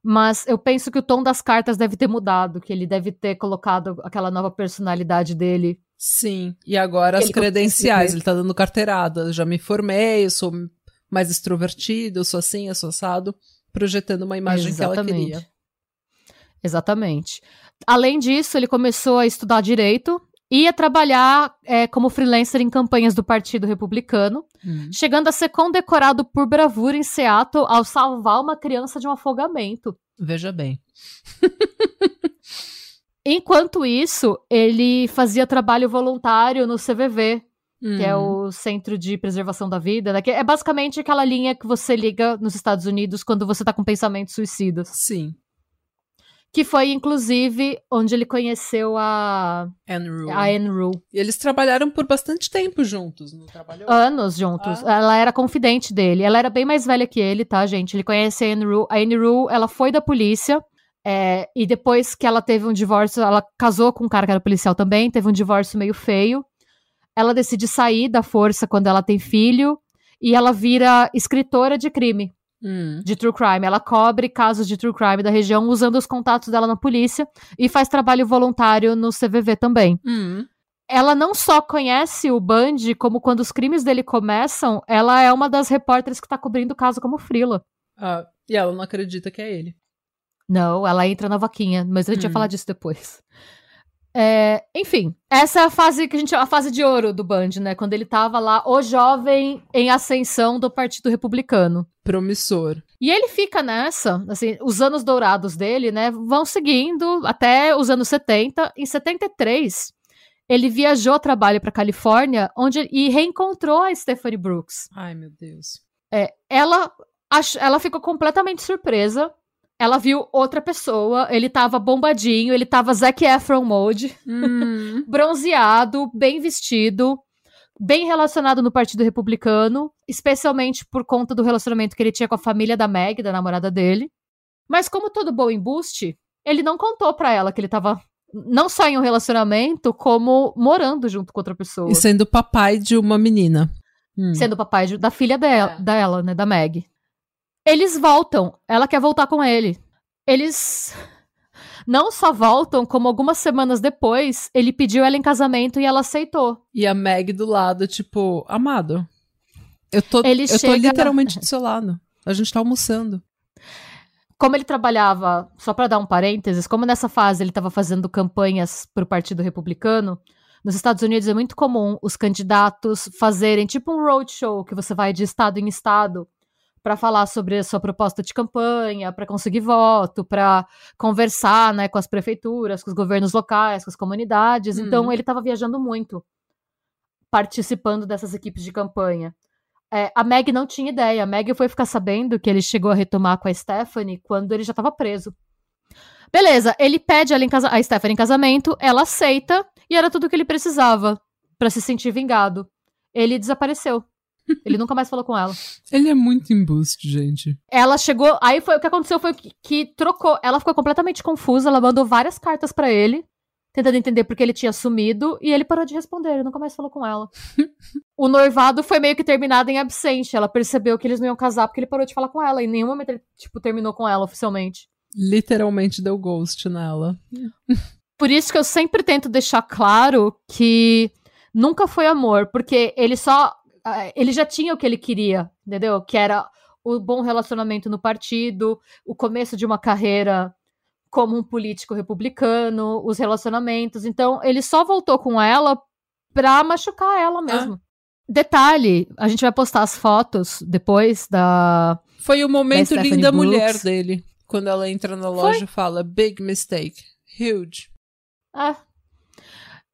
mas eu penso que o tom das cartas deve ter mudado, que ele deve ter colocado aquela nova personalidade dele. Sim, e agora as credenciais, ele tá dando carteirada. Eu já me formei, eu sou mais extrovertido, eu sou assim, eu sou assado, projetando uma imagem Exatamente. que ela queria. Exatamente. Além disso, ele começou a estudar direito e a trabalhar é, como freelancer em campanhas do Partido Republicano, hum. chegando a ser condecorado por bravura em Seattle ao salvar uma criança de um afogamento. Veja bem. Enquanto isso, ele fazia trabalho voluntário no CVV, hum. que é o Centro de Preservação da Vida, né? que é basicamente aquela linha que você liga nos Estados Unidos quando você tá com pensamentos suicidas. Sim que foi inclusive onde ele conheceu a Anne Rule. A Anne Rule. E eles trabalharam por bastante tempo juntos, não trabalhou? Anos juntos. Ah. Ela era confidente dele. Ela era bem mais velha que ele, tá, gente? Ele conhece a Anne Rule. A Anne Rule, ela foi da polícia. É, e depois que ela teve um divórcio, ela casou com um cara que era policial também, teve um divórcio meio feio. Ela decide sair da força quando ela tem filho e ela vira escritora de crime hum. de true crime. Ela cobre casos de true crime da região usando os contatos dela na polícia e faz trabalho voluntário no CVV também. Hum. Ela não só conhece o Bundy, como quando os crimes dele começam, ela é uma das repórteres que tá cobrindo o caso como frila. Ah, e ela não acredita que é ele. Não, ela entra na vaquinha, mas a gente hum. vai falar disso depois. É, enfim, essa é a fase que a gente a fase de ouro do Band, né? Quando ele tava lá, o jovem em ascensão do Partido Republicano. Promissor. E ele fica nessa, assim, os anos dourados dele, né, vão seguindo até os anos 70. Em 73, ele viajou a trabalho para Califórnia, onde e reencontrou a Stephanie Brooks. Ai, meu Deus. É, ela ach, ela ficou completamente surpresa ela viu outra pessoa, ele tava bombadinho, ele tava Zac Efron mode, hum. bronzeado, bem vestido, bem relacionado no Partido Republicano, especialmente por conta do relacionamento que ele tinha com a família da Meg, da namorada dele. Mas como todo bom embuste, ele não contou para ela que ele tava não só em um relacionamento, como morando junto com outra pessoa. E sendo papai de uma menina. Hum. Sendo papai de, da filha dela, é. dela, né, da Meg. Eles voltam. Ela quer voltar com ele. Eles. Não só voltam, como algumas semanas depois, ele pediu ela em casamento e ela aceitou. E a Meg do lado, tipo, amado. Eu tô, Ele eu tô chega- literalmente do seu lado. A gente tá almoçando. Como ele trabalhava, só para dar um parênteses, como nessa fase ele estava fazendo campanhas para o Partido Republicano, nos Estados Unidos é muito comum os candidatos fazerem tipo um roadshow, que você vai de estado em estado para falar sobre a sua proposta de campanha, para conseguir voto, para conversar né, com as prefeituras, com os governos locais, com as comunidades. Uhum. Então ele estava viajando muito, participando dessas equipes de campanha. É, a Meg não tinha ideia. A Meg foi ficar sabendo que ele chegou a retomar com a Stephanie quando ele já estava preso. Beleza, ele pede ela em casa- a Stephanie em casamento, ela aceita e era tudo o que ele precisava pra se sentir vingado. Ele desapareceu. Ele nunca mais falou com ela. Ele é muito embuste, gente. Ela chegou, aí foi o que aconteceu foi que, que trocou. Ela ficou completamente confusa, ela mandou várias cartas pra ele, tentando entender porque ele tinha sumido, e ele parou de responder, ele nunca mais falou com ela. o noivado foi meio que terminado em absente. Ela percebeu que eles não iam casar porque ele parou de falar com ela. Em nenhum momento ele, tipo, terminou com ela oficialmente. Literalmente deu ghost nela. Por isso que eu sempre tento deixar claro que nunca foi amor, porque ele só. Ah, Ele já tinha o que ele queria, entendeu? Que era o bom relacionamento no partido, o começo de uma carreira como um político republicano, os relacionamentos. Então, ele só voltou com ela pra machucar ela mesmo. Detalhe, a gente vai postar as fotos depois da. Foi o momento Stephanie linda Brooks. mulher dele. Quando ela entra na loja e fala, big mistake. Huge. É.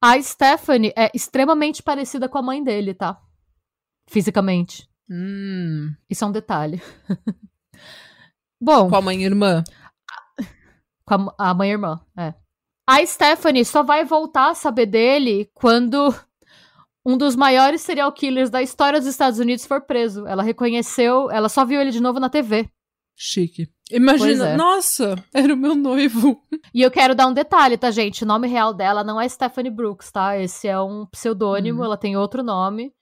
A Stephanie é extremamente parecida com a mãe dele, tá? Fisicamente. Hum. Isso é um detalhe. Bom, Com a mãe e irmã. com a, a mãe e irmã, é. A Stephanie só vai voltar a saber dele quando um dos maiores serial killers da história dos Estados Unidos for preso. Ela reconheceu, ela só viu ele de novo na TV. Chique. Imagina, é. nossa, era o meu noivo. E eu quero dar um detalhe, tá, gente? O nome real dela não é Stephanie Brooks, tá? Esse é um pseudônimo, Uhum. ela tem outro nome.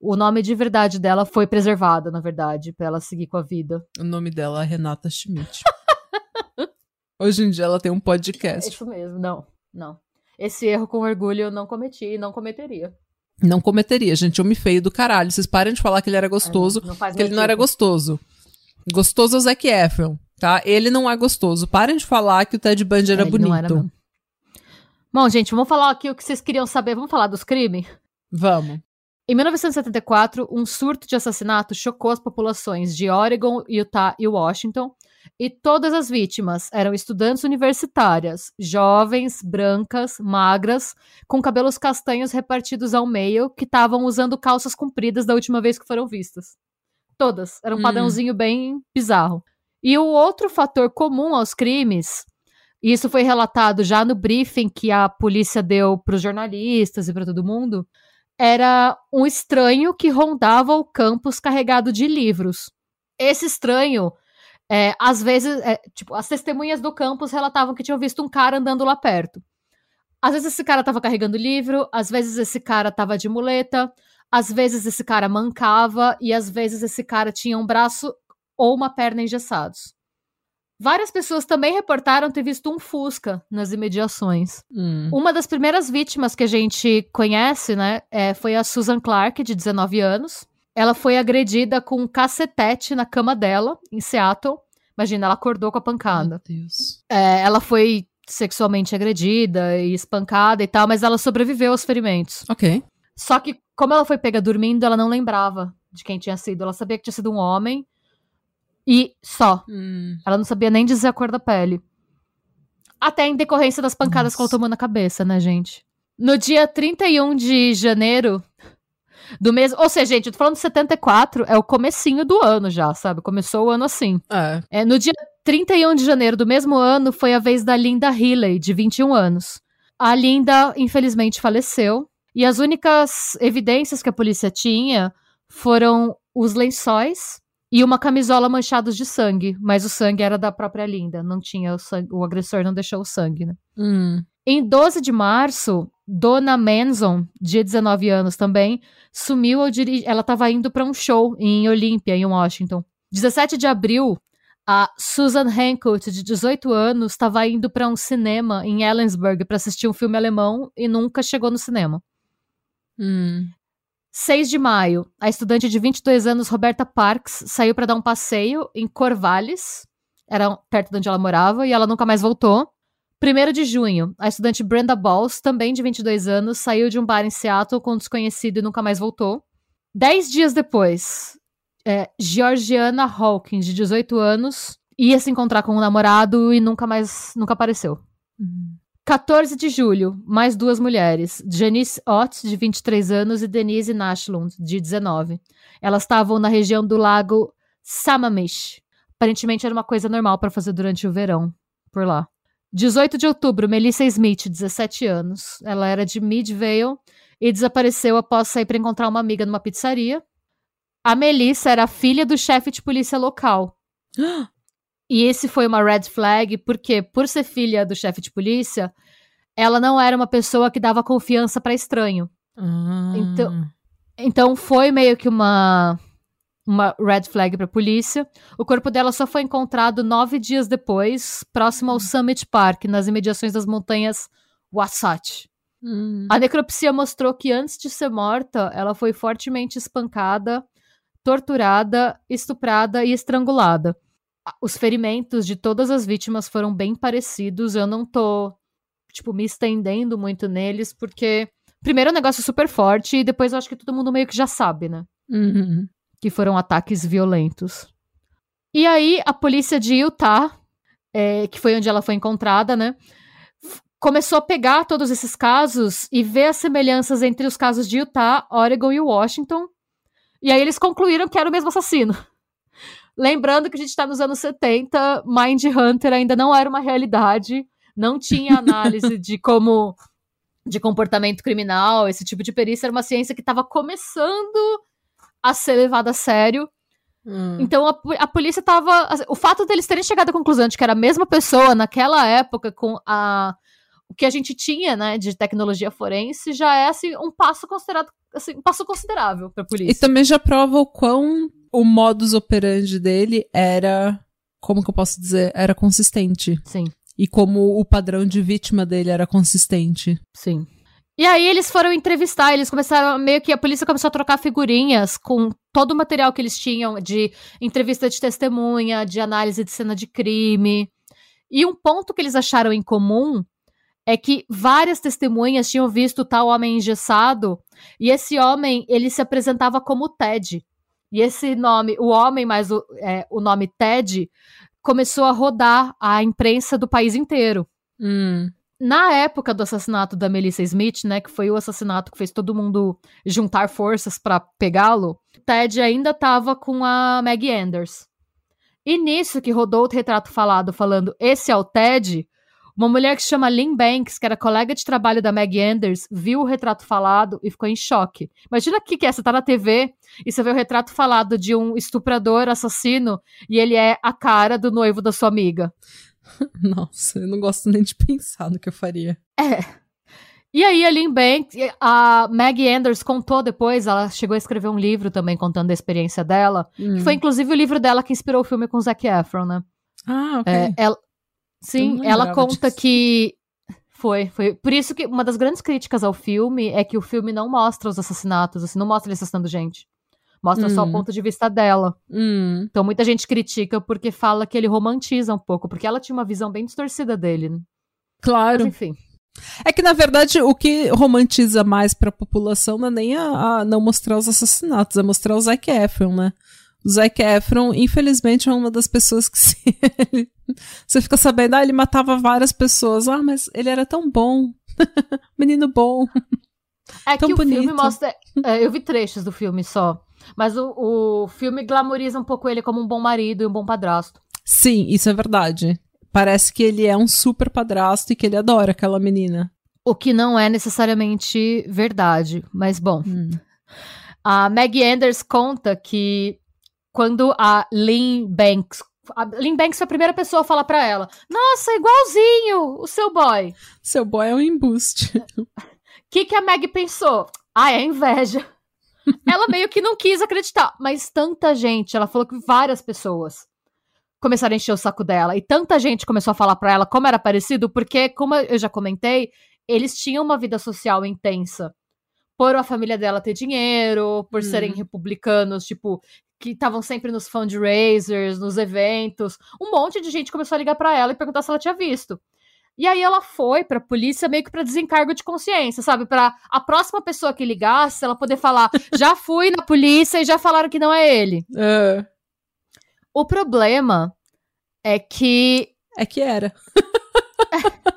O nome de verdade dela foi preservado, na verdade, pra ela seguir com a vida. O nome dela é Renata Schmidt. Hoje em dia ela tem um podcast. Isso mesmo, não, não. Esse erro com orgulho eu não cometi e não cometeria. Não cometeria, gente. Homem feio do caralho. Vocês parem de falar que ele era gostoso, Não porque ele meu não era tipo. gostoso. Gostoso é o Zac Efron, tá? Ele não é gostoso. Parem de falar que o Ted Bundy era É, ele não era, bonito. não. Bom, gente, vamos falar aqui o que vocês queriam saber. Vamos falar dos crimes? Vamos. Em 1974, um surto de assassinato chocou as populações de Oregon, Utah e Washington, e todas as vítimas eram estudantes universitárias, jovens, brancas, magras, com cabelos castanhos repartidos ao meio, que estavam usando calças compridas da última vez que foram vistas. Todas. Era um Hum. padrãozinho bem bizarro. E o outro fator comum aos crimes, e isso foi relatado já no briefing que a polícia deu para os jornalistas e para todo mundo, era um estranho que rondava o campus carregado de livros. Esse estranho, é, às vezes, é, tipo, as testemunhas do campus relatavam que tinham visto um cara andando lá perto. Às vezes esse cara tava carregando livro, às vezes esse cara tava de muleta, às vezes esse cara mancava e às vezes esse cara tinha um braço ou uma perna engessados. Várias pessoas também reportaram ter visto um Fusca nas imediações. Hum. Uma das primeiras vítimas que a gente conhece, né, é, foi a Susan Clark, de 19 anos. Ela foi agredida com um cacetete na cama dela, em Seattle. Imagina, ela acordou com a pancada. Meu Deus. É, ela foi sexualmente agredida e espancada e tal, mas ela sobreviveu aos ferimentos. Ok. Só que, como ela foi pega dormindo, ela não lembrava de quem tinha sido. Ela sabia que tinha sido um homem e só. Hum. Ela não sabia nem dizer a cor da pele. Até em decorrência das pancadas que ela Nossa. tomou na cabeça, né, gente? No dia 31 de janeiro do mês. Ou seja, gente, eu tô falando de 74, é o comecinho do ano já, sabe? Começou o ano assim. É. É, no dia 31 de janeiro do mesmo ano foi a vez da Linda Healy, de 21 anos. A Linda, infelizmente, faleceu. E as únicas evidências que a polícia tinha foram os lençóis e uma camisola manchados de sangue. Mas o sangue era da própria Linda, não tinha o sangue. O agressor não deixou o sangue, né? Hum. Em 12 de março, Dona Manson, de 19 anos também, sumiu ao dirigir. Ela estava indo para um show em Olímpia, em Washington. 17 de abril, A Susan Hancock, de 18 anos, estava indo para um cinema em Ellensburg para assistir um filme alemão e nunca chegou no cinema. Hum. 6 de maio, a estudante de 22 anos, Roberta Parks, saiu para dar um passeio em Corvallis, era perto de onde ela morava, e ela nunca mais voltou. 1 de junho, a estudante Brenda Balls, também de 22 anos, saiu de um bar em Seattle com um desconhecido e nunca mais voltou. Dez dias depois, é, Georgiana Hawkins, de 18 anos, ia se encontrar com um namorado e nunca mais nunca apareceu. Uhum. 14 de julho, mais duas mulheres, Janice Ott, de 23 anos, e Denise Nashlund, de 19. Elas estavam na região do lago Sammamish. Aparentemente era uma coisa normal para fazer durante o verão, por lá. 18 de outubro, Melissa Smith, 17 anos. Ela era de Midvale e desapareceu após sair para encontrar uma amiga numa pizzaria. A Melissa era filha do chefe de polícia local. E esse foi uma red flag, porque por ser filha do chefe de polícia, ela não era uma pessoa que dava confiança para estranho. Ah. Então, então foi meio que uma uma red flag para polícia. O corpo dela só foi encontrado nove dias depois, próximo ao Summit Park, nas imediações das montanhas Wasatch. Hum. A necropsia mostrou que antes de ser morta, ela foi fortemente espancada, torturada, estuprada e estrangulada. Os ferimentos de todas as vítimas foram bem parecidos. Eu não tô, tipo, me estendendo muito neles, porque primeiro é um negócio super forte e depois eu acho que todo mundo meio que já sabe, né? Uhum. Que foram ataques violentos. E aí, a polícia de Utah, é, que foi onde ela foi encontrada, né? Começou a pegar todos esses casos e ver as semelhanças entre os casos de Utah, Oregon e Washington. E aí eles concluíram que era o mesmo assassino. Lembrando que a gente está nos anos 70, Mind Hunter ainda não era uma realidade, não tinha análise de como de comportamento criminal, esse tipo de perícia era uma ciência que estava começando a ser levada a sério. Hum. Então a, a polícia estava, o fato deles terem chegado à conclusão de que era a mesma pessoa naquela época com a o que a gente tinha, né, de tecnologia forense já é assim um passo considerado assim, um passo considerável para a polícia. E também já prova o quão o modus operandi dele era, como que eu posso dizer, era consistente. Sim. E como o padrão de vítima dele era consistente. Sim. E aí eles foram entrevistar, eles começaram meio que a polícia começou a trocar figurinhas com todo o material que eles tinham de entrevista de testemunha, de análise de cena de crime. E um ponto que eles acharam em comum é que várias testemunhas tinham visto tal homem engessado e esse homem ele se apresentava como Ted. E esse nome, o homem mais o, é, o nome Ted, começou a rodar a imprensa do país inteiro. Hum. Na época do assassinato da Melissa Smith, né, que foi o assassinato que fez todo mundo juntar forças para pegá-lo, Ted ainda estava com a Maggie Anders. E nisso que rodou o retrato falado falando esse é o Ted, uma mulher que se chama Lynn Banks, que era colega de trabalho da Maggie Anders, viu o retrato falado e ficou em choque. Imagina o que, que é, você tá na TV e você vê o retrato falado de um estuprador, assassino, e ele é a cara do noivo da sua amiga. Nossa, eu não gosto nem de pensar no que eu faria. É. E aí a Lynn Banks, a Maggie Anders contou depois, ela chegou a escrever um livro também contando a experiência dela, Hum. que foi inclusive o livro dela que inspirou o filme com Zac Efron, né? Ah, ok. É, ela, sim, ela conta disso. que foi, foi. Por isso que uma das grandes críticas ao filme é que o filme não mostra os assassinatos, assim, não mostra ele assassinando gente. Mostra só o Hum. ponto de vista dela. Hum. Então muita gente critica porque fala que ele romantiza um pouco, porque ela tinha uma visão bem distorcida dele. né? Mas Claro. enfim. É que, na verdade, o que romantiza mais pra população não é nem a, a não mostrar os assassinatos, é mostrar o Zac Efron, né? O Zac Efron, infelizmente, é uma das pessoas que se... você fica sabendo, ah, ele matava várias pessoas. Ah, mas ele era tão bom. Menino bom. É Tão que o bonito. filme mostra. é, eu vi trechos do filme só. Mas o, o filme glamoriza um pouco ele como um bom marido e um bom padrasto. Sim, isso é verdade. Parece que ele é um super padrasto e que ele adora aquela menina. O que não é necessariamente verdade. Mas bom. Hum. A Maggie Anders conta que quando a Lynn Banks. A Lynn Banks foi a primeira pessoa a falar pra ela: Nossa, igualzinho o seu boy. Seu boy é um embuste. O que, que a Maggie pensou? Ah, é inveja. ela meio que não quis acreditar, mas tanta gente, ela falou que várias pessoas começaram a encher o saco dela. E tanta gente começou a falar pra ela como era parecido, porque, como eu já comentei, eles tinham uma vida social intensa. Por a família dela ter dinheiro, por Hum. serem republicanos, tipo, que estavam sempre nos fundraisers, nos eventos. Um monte de gente começou a ligar pra ela e perguntar se ela tinha visto. E aí ela foi pra polícia meio que pra desencargo de consciência, sabe? Pra a próxima pessoa que ligasse, ela poder falar: "Já fui na polícia e já falaram que não é ele". Ah, O problema é que é que era.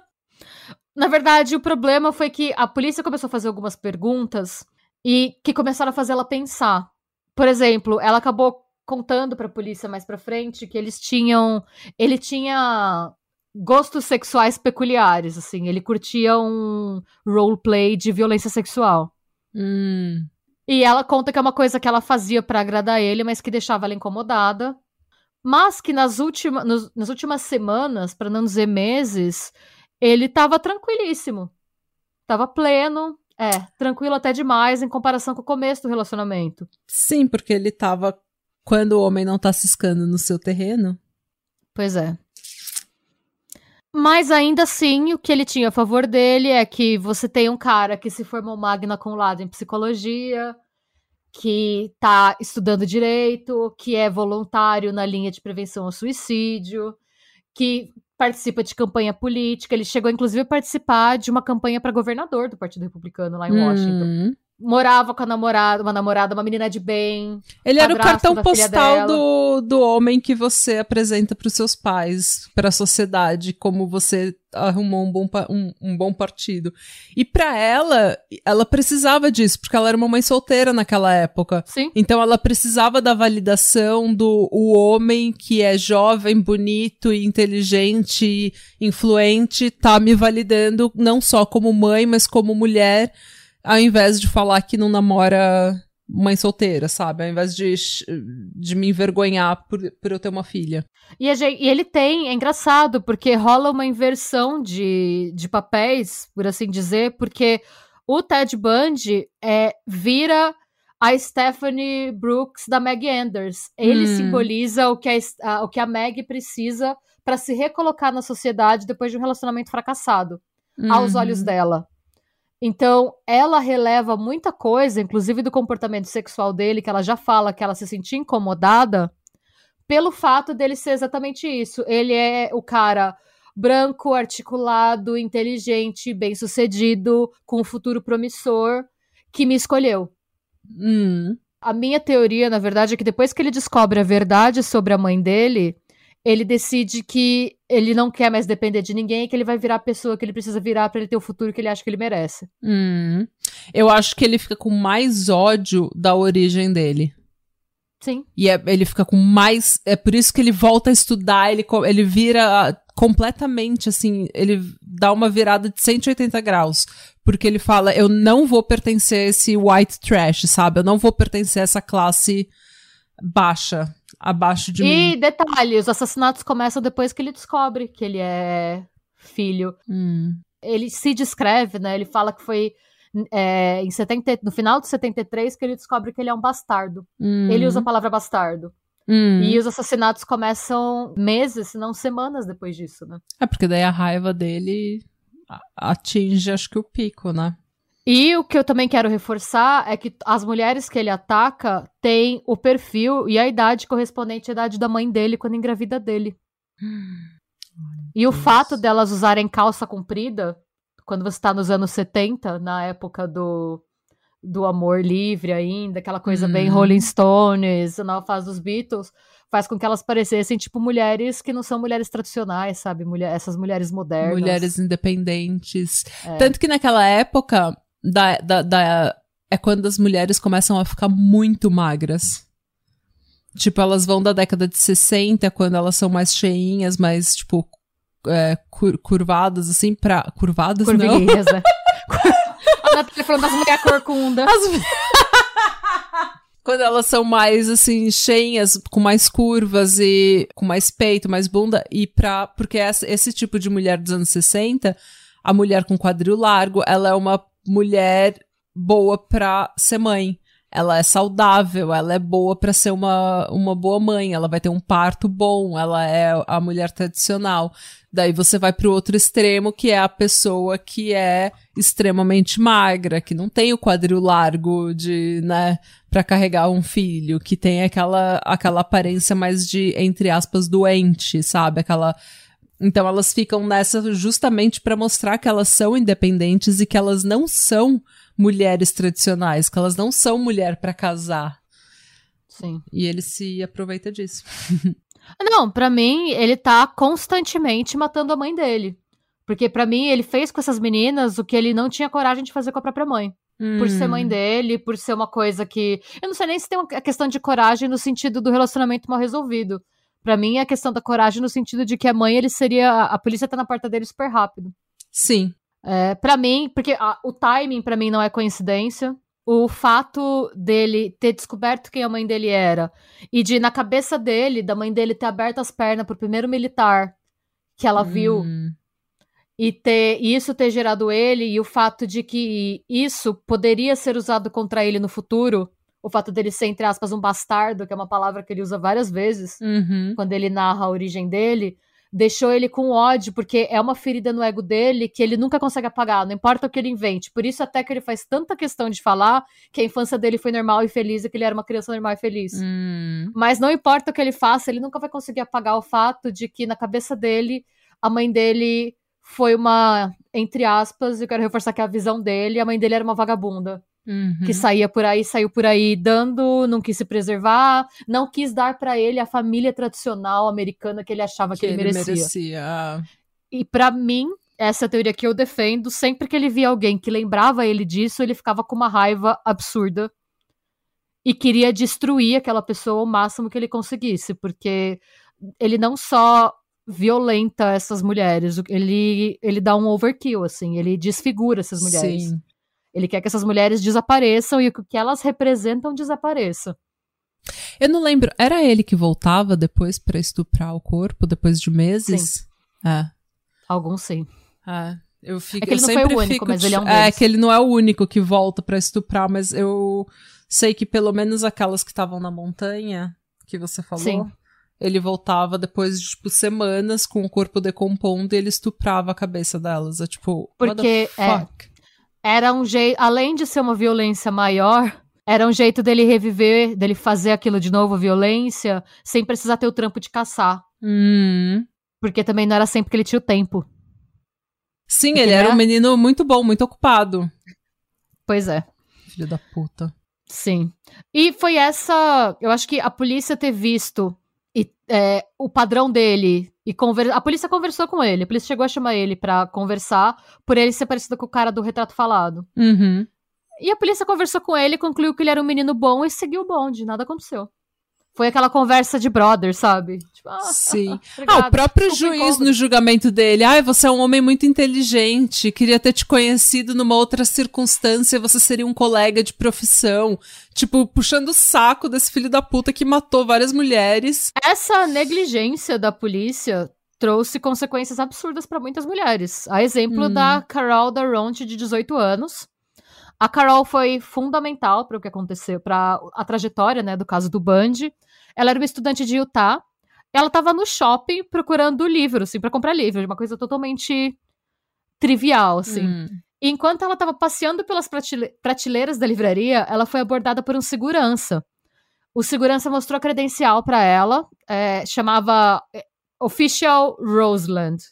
Na verdade, o problema foi que a polícia começou a fazer algumas perguntas e que começaram a fazer ela pensar. Por exemplo, ela acabou contando pra polícia mais pra frente que eles tinham, ele tinha gostos sexuais peculiares, assim, ele curtia um roleplay de violência sexual. Hum. E ela conta que é uma coisa que ela fazia pra agradar ele, mas que deixava ela incomodada. Mas que nas, última, nos- nas últimas semanas, pra não dizer meses, ele tava tranquilíssimo. Tava pleno. É, tranquilo até demais em comparação com o começo do relacionamento. Sim, porque ele tava. Quando o homem não tá ciscando no seu terreno. Pois é. Mas ainda assim, o que ele tinha a favor dele é que você tem um cara que se formou magna cum laude em psicologia, que tá estudando direito, que é voluntário na linha de prevenção ao suicídio, que participa de campanha política. Ele chegou, inclusive, a participar de uma campanha para governador do Partido Republicano lá em Washington. Hum. Morava com a namorada, uma namorada, uma menina de bem. Ele era o cartão postal do, do homem que você apresenta pros seus pais, pra sociedade, como você arrumou um bom, um, um bom partido. E pra ela, ela precisava disso, porque ela era uma mãe solteira naquela época. Sim. Então ela precisava da validação do o homem que é jovem, bonito, inteligente, influente, tá me validando não só como mãe, mas como mulher, ao invés de falar que não namora mãe solteira, sabe? Ao invés de, de me envergonhar por, por eu ter uma filha. E, a gen- e ele tem, é engraçado, porque rola uma inversão de, de papéis, por assim dizer, porque o Ted Bundy é, vira a Stephanie Brooks da Meg Anders. Ele Hum. simboliza o que a, a- o que a Meg precisa para se recolocar na sociedade depois de um relacionamento fracassado, aos Uhum. olhos dela. Então, ela releva muita coisa, inclusive do comportamento sexual dele, que ela já fala que ela se sentia incomodada, pelo fato dele ser exatamente isso. Ele é o cara branco, articulado, inteligente, bem-sucedido, com um futuro promissor, que me escolheu. Hum. A minha teoria, na verdade, é que depois que ele descobre a verdade sobre a mãe dele, ele decide que ele não quer mais depender de ninguém, que ele vai virar a pessoa que ele precisa virar pra ele ter o futuro que ele acha que ele merece. Hum. Eu acho que ele fica com mais ódio da origem dele. Sim. E é- ele fica com mais. É por isso que ele volta a estudar, ele, ele vira ah, completamente assim. Ele dá uma virada de 180 graus. Porque ele fala: eu não vou pertencer a esse white trash, sabe? Eu não vou pertencer a essa classe baixa, abaixo de E mim. detalhe, os assassinatos começam depois que ele descobre que ele é filho. Hum. Ele se descreve, né? Ele fala que foi é, em 70, no final de 73 que ele descobre que ele é um bastardo. Hum. Ele usa a palavra bastardo. Hum. E os assassinatos começam meses, se não semanas depois disso, né? É porque daí a raiva dele atinge, acho que o pico, né? E o que eu também quero reforçar é que as mulheres que ele ataca têm o perfil e a idade correspondente à idade da mãe dele quando engravida dele. E o Deus. fato delas usarem calça comprida, quando você tá nos anos 70, na época do, do amor livre ainda, aquela coisa bem Uhum. Rolling Stones, na fase dos Beatles, faz com que elas parecessem, tipo, mulheres que não são mulheres tradicionais, sabe? Mulher, essas mulheres modernas. Mulheres independentes. É. Tanto que naquela época, da, da, da- é quando as mulheres começam a ficar muito magras. Tipo, elas vão da década de 60, quando elas são mais cheinhas, mais, tipo, é, cur- curvadas, assim, pra... Curvadas, não? Né? A Natália falando das mulheres corcunda. As- Quando elas são mais, assim, cheinhas, com mais curvas e com mais peito, mais bunda, e pra. Porque essa- esse tipo de mulher dos anos 60, a mulher com quadril largo, ela é uma mulher boa pra ser mãe. ela é saudável, ela é boa para ser uma, uma boa mãe, ela vai ter um parto bom, ela é a mulher tradicional. Daí você vai pro outro extremo, que é a pessoa que é extremamente magra, que não tem o quadril largo de, né, para carregar um filho, que tem aquela aquela aparência mais de entre aspas doente, sabe? Aquela então elas ficam nessa justamente para mostrar que elas são independentes e que elas não são mulheres tradicionais, que elas não são mulher para casar. Sim. E ele se aproveita disso. Não, para mim, ele tá constantemente matando a mãe dele. Porque para mim, ele fez com essas meninas o que ele não tinha coragem de fazer com a própria mãe. Hum. Por ser mãe hum. dele, por ser uma coisa que. Eu não sei nem se tem uma questão de coragem no sentido do relacionamento mal resolvido. Para mim, é a questão da coragem no sentido de que a mãe, ele seria. A polícia tá na porta dele super rápido. Sim. É, para mim, porque a, o timing para mim não é coincidência. O fato dele ter descoberto quem a mãe dele era e de, na cabeça dele, da mãe dele ter aberto as pernas pro primeiro militar que ela hum. viu e ter e isso ter gerado ele e o fato de que isso poderia ser usado contra ele no futuro, o fato dele ser entre aspas um bastardo, que é uma palavra que ele usa várias vezes uhum. quando ele narra a origem dele, deixou ele com ódio, porque é uma ferida no ego dele que ele nunca consegue apagar, não importa o que ele invente. Por isso, até que ele faz tanta questão de falar que a infância dele foi normal e feliz e que ele era uma criança normal e feliz. Hum. Mas não importa o que ele faça, ele nunca vai conseguir apagar o fato de que na cabeça dele, a mãe dele foi uma, entre aspas, eu quero reforçar que é a visão dele, a mãe dele era uma vagabunda. Uhum. Que saía por aí, saiu por aí dando, não quis se preservar, não quis dar para ele a família tradicional americana que ele achava que, que ele, merecia. merecia. Ah. E para mim, essa é a teoria que eu defendo, sempre que ele via alguém que lembrava ele disso, ele ficava com uma raiva absurda e queria destruir aquela pessoa o máximo que ele conseguisse, porque ele não só violenta essas mulheres, ele, ele dá um overkill, assim, ele desfigura essas mulheres. Sim. Ele quer que essas mulheres desapareçam e que o que elas representam desapareça. Eu não lembro, era ele que voltava depois para estuprar o corpo depois de meses? Sim. É. Alguns sim. É. Eu fico, é que ele não foi o único, mas ele é um deles. É, que ele não é o único que volta para estuprar, mas eu sei que pelo menos aquelas que estavam na montanha, que você falou, Sim. ele voltava depois de, tipo, semanas com o corpo decompondo e ele estuprava a cabeça delas. É tipo, Porque, é, era um jeito, além de ser uma violência maior, era um jeito dele reviver, dele fazer aquilo de novo, violência, sem precisar ter o trampo de caçar. Hum. Porque também não era sempre que ele tinha o tempo. Sim, Porque ele era um menino muito bom, muito ocupado. Pois é. Filho da puta. Sim. E foi essa. Eu acho que a polícia ter visto e, é, o padrão dele e conver... a polícia conversou com ele. A polícia chegou a chamar ele para conversar por ele ser parecido com o cara do retrato falado. Uhum. E a polícia conversou com ele, concluiu que ele era um menino bom e seguiu o bonde. Nada aconteceu. Foi aquela conversa de brother, sabe? Tipo, ah, Sim. ah, o próprio juiz no julgamento dele. Ai, você é um homem muito inteligente. Queria ter te conhecido numa outra circunstância. Você seria um colega de profissão. Tipo, puxando o saco desse filho da puta que matou várias mulheres. Essa negligência da polícia trouxe consequências absurdas para muitas mulheres. A exemplo hum. da Carol Daronte, de 18 anos. A Carol foi fundamental para o que aconteceu, para a trajetória, né, do caso do Bundy. Ela era uma estudante de Utah. Ela estava no shopping procurando livro, assim, para comprar livro, uma coisa totalmente trivial, assim. Hum. E enquanto ela estava passeando pelas prateleiras da livraria, ela foi abordada por um segurança. O segurança mostrou a credencial para ela, é, chamava é, Official Roseland.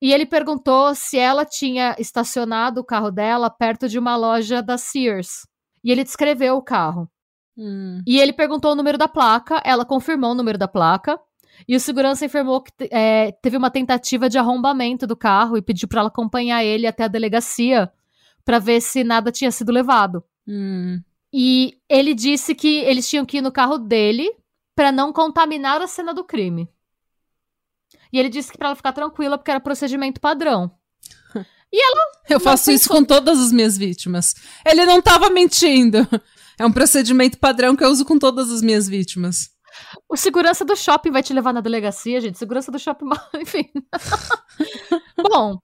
E ele perguntou se ela tinha estacionado o carro dela perto de uma loja da Sears. E ele descreveu o carro. Hum. E ele perguntou o número da placa, ela confirmou o número da placa. E o segurança informou que é, teve uma tentativa de arrombamento do carro e pediu para ela acompanhar ele até a delegacia para ver se nada tinha sido levado. Hum. E ele disse que eles tinham que ir no carro dele para não contaminar a cena do crime. E ele disse que para ela ficar tranquila porque era procedimento padrão. E ela. Eu faço isso com todas as minhas vítimas. Ele não tava mentindo. É um procedimento padrão que eu uso com todas as minhas vítimas. O segurança do shopping vai te levar na delegacia, gente. Segurança do shopping, enfim. Bom,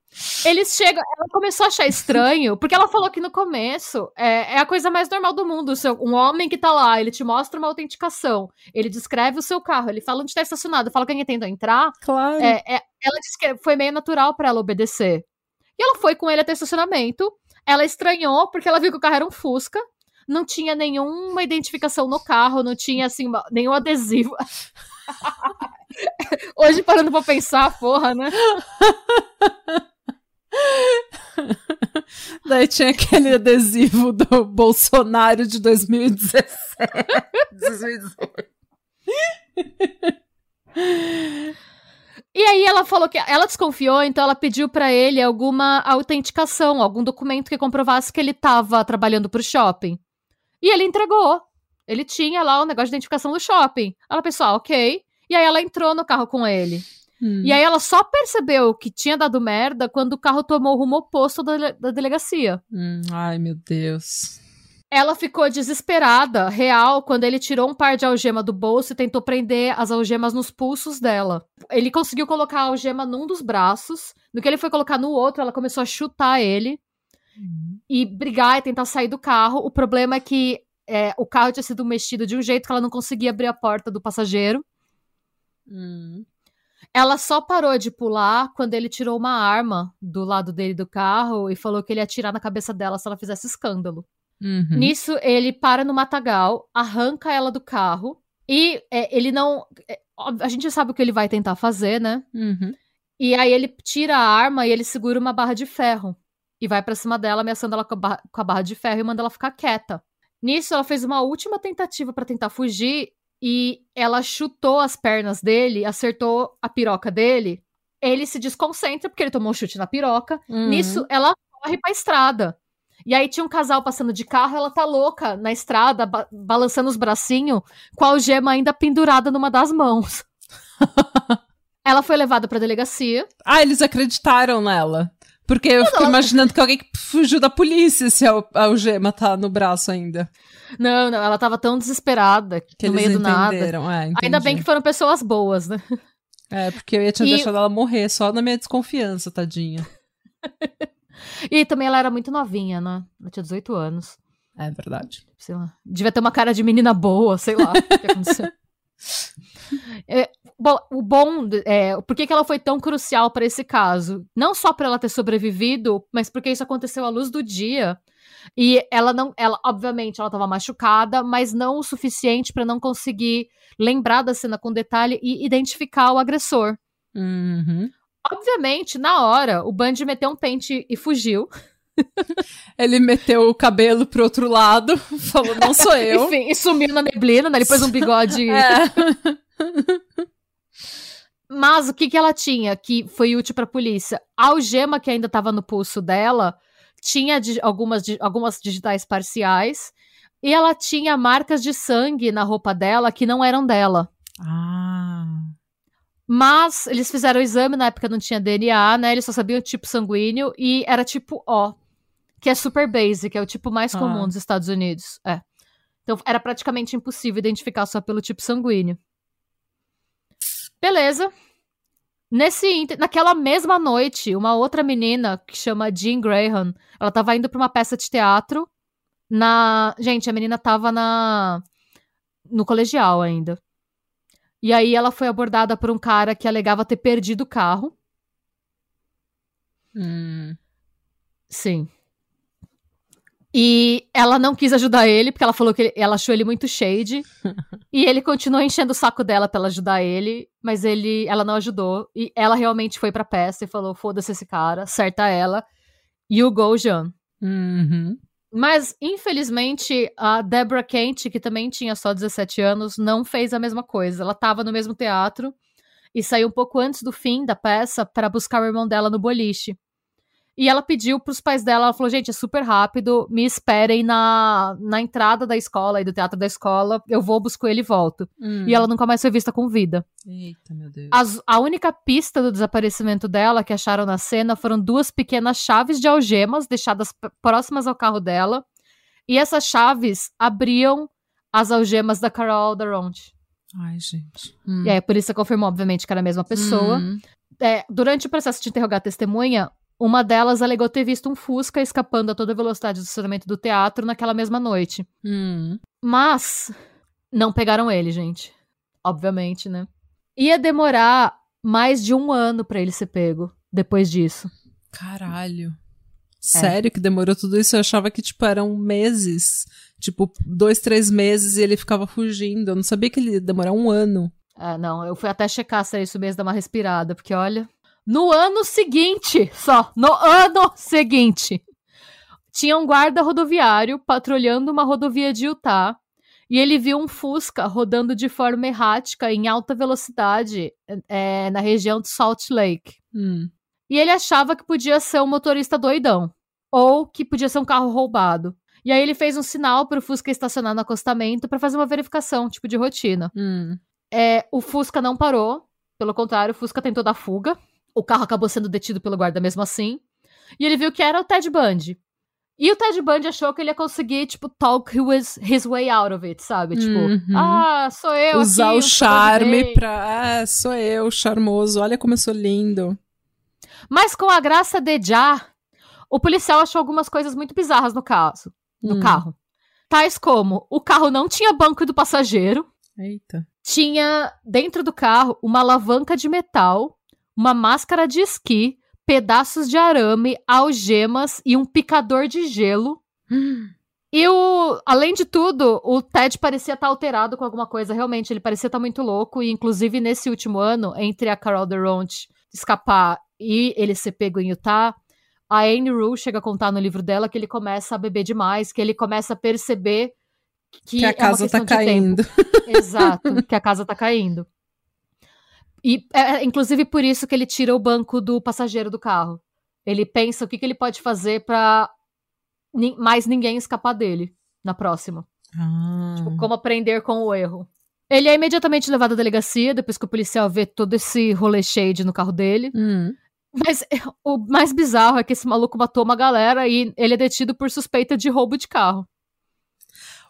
eles chegam. Ela começou a achar estranho, porque ela falou que no começo é, é a coisa mais normal do mundo. Seu, um homem que tá lá, ele te mostra uma autenticação, ele descreve o seu carro, ele fala onde tá estacionado, fala quem tenta entrar. Claro. É, é, ela disse que foi meio natural para ela obedecer. E ela foi com ele até o estacionamento. Ela estranhou porque ela viu que o carro era um Fusca não tinha nenhuma identificação no carro, não tinha assim nenhum adesivo. Hoje parando pra pensar, porra, né? Daí tinha aquele adesivo do Bolsonaro de 2017. 2018. E aí ela falou que ela desconfiou, então ela pediu para ele alguma autenticação, algum documento que comprovasse que ele estava trabalhando pro shopping. E ele entregou. Ele tinha lá o negócio de identificação do shopping. Ela pensou, ah, ok. E aí ela entrou no carro com ele. Hum. E aí ela só percebeu que tinha dado merda quando o carro tomou o rumo oposto da, da delegacia. Hum, ai, meu Deus. Ela ficou desesperada, real, quando ele tirou um par de algema do bolso e tentou prender as algemas nos pulsos dela. Ele conseguiu colocar a algema num dos braços. No que ele foi colocar no outro, ela começou a chutar ele uhum. e brigar e tentar sair do carro. O problema é que é, o carro tinha sido mexido de um jeito que ela não conseguia abrir a porta do passageiro. Uhum. Ela só parou de pular quando ele tirou uma arma do lado dele do carro e falou que ele ia atirar na cabeça dela se ela fizesse escândalo. Uhum. Nisso, ele para no matagal, arranca ela do carro e é, ele não. É, a gente sabe o que ele vai tentar fazer, né? Uhum. E aí ele tira a arma e ele segura uma barra de ferro e vai para cima dela, ameaçando ela com a, barra, com a barra de ferro e manda ela ficar quieta. Nisso, ela fez uma última tentativa para tentar fugir e ela chutou as pernas dele, acertou a piroca dele. Ele se desconcentra porque ele tomou um chute na piroca. Uhum. Nisso, ela corre pra estrada. E aí tinha um casal passando de carro, ela tá louca na estrada, ba balançando os bracinhos, com a algema ainda pendurada numa das mãos. ela foi levada pra delegacia. Ah, eles acreditaram nela. Porque eu fico imaginando que alguém fugiu da polícia se a algema tá no braço ainda. Não, não, ela tava tão desesperada que no meio do nada. É, ainda bem que foram pessoas boas, né? É, porque eu ia tinha e... deixado ela morrer só na minha desconfiança, tadinha. e também ela era muito novinha, né? Ela tinha 18 anos. É verdade. Sei lá. Devia ter uma cara de menina boa, sei lá o que aconteceu. É, bom, o bom, é, por que, que ela foi tão crucial para esse caso? Não só para ela ter sobrevivido, mas porque isso aconteceu à luz do dia. E ela não, ela obviamente ela estava machucada, mas não o suficiente para não conseguir lembrar da cena com detalhe e identificar o agressor. Uhum. Obviamente, na hora, o Bundy meteu um pente e fugiu. Ele meteu o cabelo pro outro lado, falou, não sou eu. Enfim, e sumiu na neblina, né? Ele pôs um bigode. é. Mas o que, que ela tinha que foi útil pra polícia? A algema que ainda tava no pulso dela tinha algumas, algumas digitais parciais e ela tinha marcas de sangue na roupa dela que não eram dela. Ah. Mas eles fizeram o exame, na época não tinha DNA, né? Eles só sabiam o tipo sanguíneo e era tipo O que é super basic, é o tipo mais comum ah. dos Estados Unidos. É. Então era praticamente impossível identificar só pelo tipo sanguíneo. Beleza. Nesse naquela mesma noite, uma outra menina que chama Jean Graham, ela tava indo para uma peça de teatro na, gente, a menina tava na no colegial ainda. E aí ela foi abordada por um cara que alegava ter perdido o carro. Hum. Sim. E ela não quis ajudar ele, porque ela falou que ele, ela achou ele muito shade. e ele continuou enchendo o saco dela pra ela ajudar ele, mas ele, ela não ajudou. E ela realmente foi pra peça e falou: foda-se esse cara, certa ela. You go, Jean. Uhum. Mas, infelizmente, a Deborah Kent, que também tinha só 17 anos, não fez a mesma coisa. Ela tava no mesmo teatro e saiu um pouco antes do fim da peça para buscar o irmão dela no boliche. E ela pediu pros pais dela, ela falou, gente, é super rápido, me esperem na, na entrada da escola e do teatro da escola, eu vou, busco ele e volto. Hum. E ela nunca mais foi vista com vida. Eita, meu Deus. As, a única pista do desaparecimento dela que acharam na cena foram duas pequenas chaves de algemas deixadas próximas ao carro dela. E essas chaves abriam as algemas da Carol Durant. Ai, gente. E aí a polícia confirmou, obviamente, que era a mesma pessoa. Hum. É, durante o processo de interrogar a testemunha, uma delas alegou ter visto um Fusca escapando a toda velocidade do estacionamento do teatro naquela mesma noite. Hum. Mas não pegaram ele, gente. Obviamente, né? Ia demorar mais de um ano pra ele ser pego depois disso. Caralho. Sério que demorou tudo isso? Eu achava que, tipo, eram meses. Tipo, dois, três meses e ele ficava fugindo. Eu não sabia que ele ia demorar um ano. É, não, eu fui até checar se era isso mesmo, dar uma respirada, porque olha. No ano seguinte, só, no ano seguinte, tinha um guarda rodoviário patrulhando uma rodovia de Utah e ele viu um Fusca rodando de forma errática em alta velocidade é, na região de Salt Lake. Hum. E ele achava que podia ser um motorista doidão. Ou que podia ser um carro roubado. E aí ele fez um sinal pro Fusca estacionar no acostamento para fazer uma verificação, tipo de rotina. Hum. É, o Fusca não parou. Pelo contrário, o Fusca tentou dar fuga. O carro acabou sendo detido pelo guarda mesmo assim. E ele viu que era o Ted Bundy. E o Ted Bundy achou que ele ia conseguir, tipo, talk his, his way out of it, sabe? Tipo, Uhum. ah, sou eu Usar aqui, o charme pra. Ah, sou eu, charmoso. Olha como eu sou lindo. Mas com a graça de Já, o policial achou algumas coisas muito bizarras no caso, no Hum. carro. Tais como, o carro não tinha banco do passageiro, Eita. tinha dentro do carro uma alavanca de metal, uma máscara de esqui, pedaços de arame, algemas e um picador de gelo. E o, além de tudo, o Ted parecia estar alterado com alguma coisa. Realmente, ele parecia estar muito louco. E, inclusive, nesse último ano, entre a Carol Durant escapar e ele ser pego em Utah, a Anne Rule chega a contar no livro dela que ele começa a beber demais, que ele começa a perceber que, Que, é a uma casa tá de tempo. caindo. Exato, que a casa tá caindo. E é, é, inclusive por isso que ele tira o banco do passageiro do carro. Ele pensa o que, que ele pode fazer pra ni- mais ninguém escapar dele na próxima. Ah. Tipo, como aprender com o erro. Ele é imediatamente levado à delegacia, depois que o policial vê todo esse rolê shade no carro dele. Hum. Mas o mais bizarro é que esse maluco matou uma galera e ele é detido por suspeita de roubo de carro.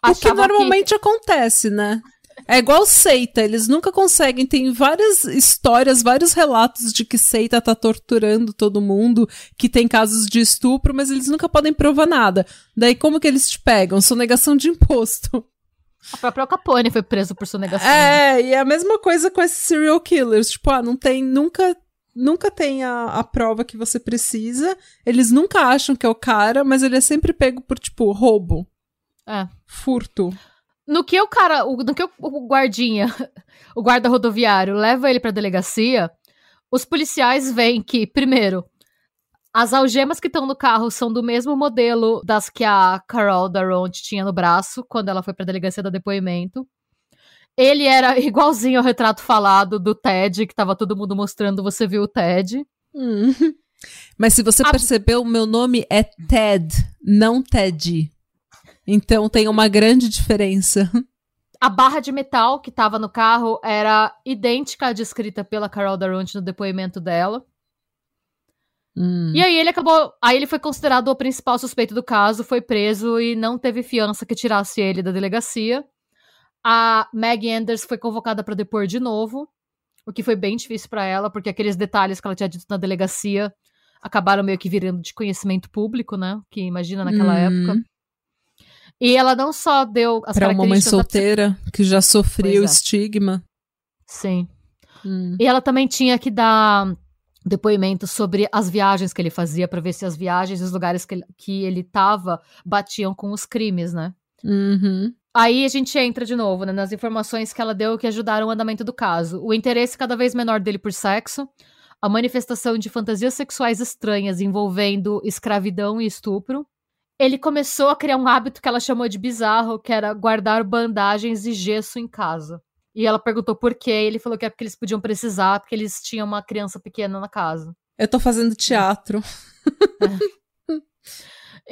O que normalmente acontece, né? É igual seita, eles nunca conseguem. Tem várias histórias, vários relatos de que seita tá torturando todo mundo, que tem casos de estupro, mas eles nunca podem provar nada. Daí como que eles te pegam? Sonegação de imposto. A própria Capone foi preso por sonegação. É, e é a mesma coisa com esses serial killers. Tipo, ah, não tem nunca. Nunca tem a, a prova que você precisa. Eles nunca acham que é o cara, mas ele é sempre pego por, tipo, roubo, É. furto. No que o cara, o- no que o, o guardinha, o guarda rodoviário leva ele pra delegacia, os policiais veem que, primeiro, as algemas que estão no carro são do mesmo modelo das que a Carol Daront tinha no braço quando ela foi pra delegacia dar depoimento. Ele era igualzinho ao retrato falado do Ted, que tava todo mundo mostrando, você viu o Ted. Hum. Mas se você A- percebeu, o meu nome é Ted, não Ted. Então tem uma grande diferença. A barra de metal que tava no carro era idêntica à descrita pela Carol Daront no depoimento dela. Hum. E aí ele acabou. Aí ele foi considerado o principal suspeito do caso, foi preso e não teve fiança que tirasse ele da delegacia. A Maggie Anders foi convocada para depor de novo, o que foi bem difícil para ela, porque aqueles detalhes que ela tinha dito na delegacia acabaram meio que virando de conhecimento público, né? Que imagina naquela Hum. época. E ela não só deu as Pra uma mãe características da solteira que já sofreu é. estigma. Sim. Hum. E ela também tinha que dar depoimento sobre as viagens que ele fazia para ver se as viagens e os lugares que ele, que ele tava batiam com os crimes, né? Uhum. Aí a gente entra de novo né, nas informações que ela deu que ajudaram o andamento do caso. O interesse cada vez menor dele por sexo, a manifestação de fantasias sexuais estranhas envolvendo escravidão e estupro. Ele começou a criar um hábito que ela chamou de bizarro, que era guardar bandagens e gesso em casa. E ela perguntou por quê, e ele falou que é porque eles podiam precisar, porque eles tinham uma criança pequena na casa. Eu tô fazendo teatro.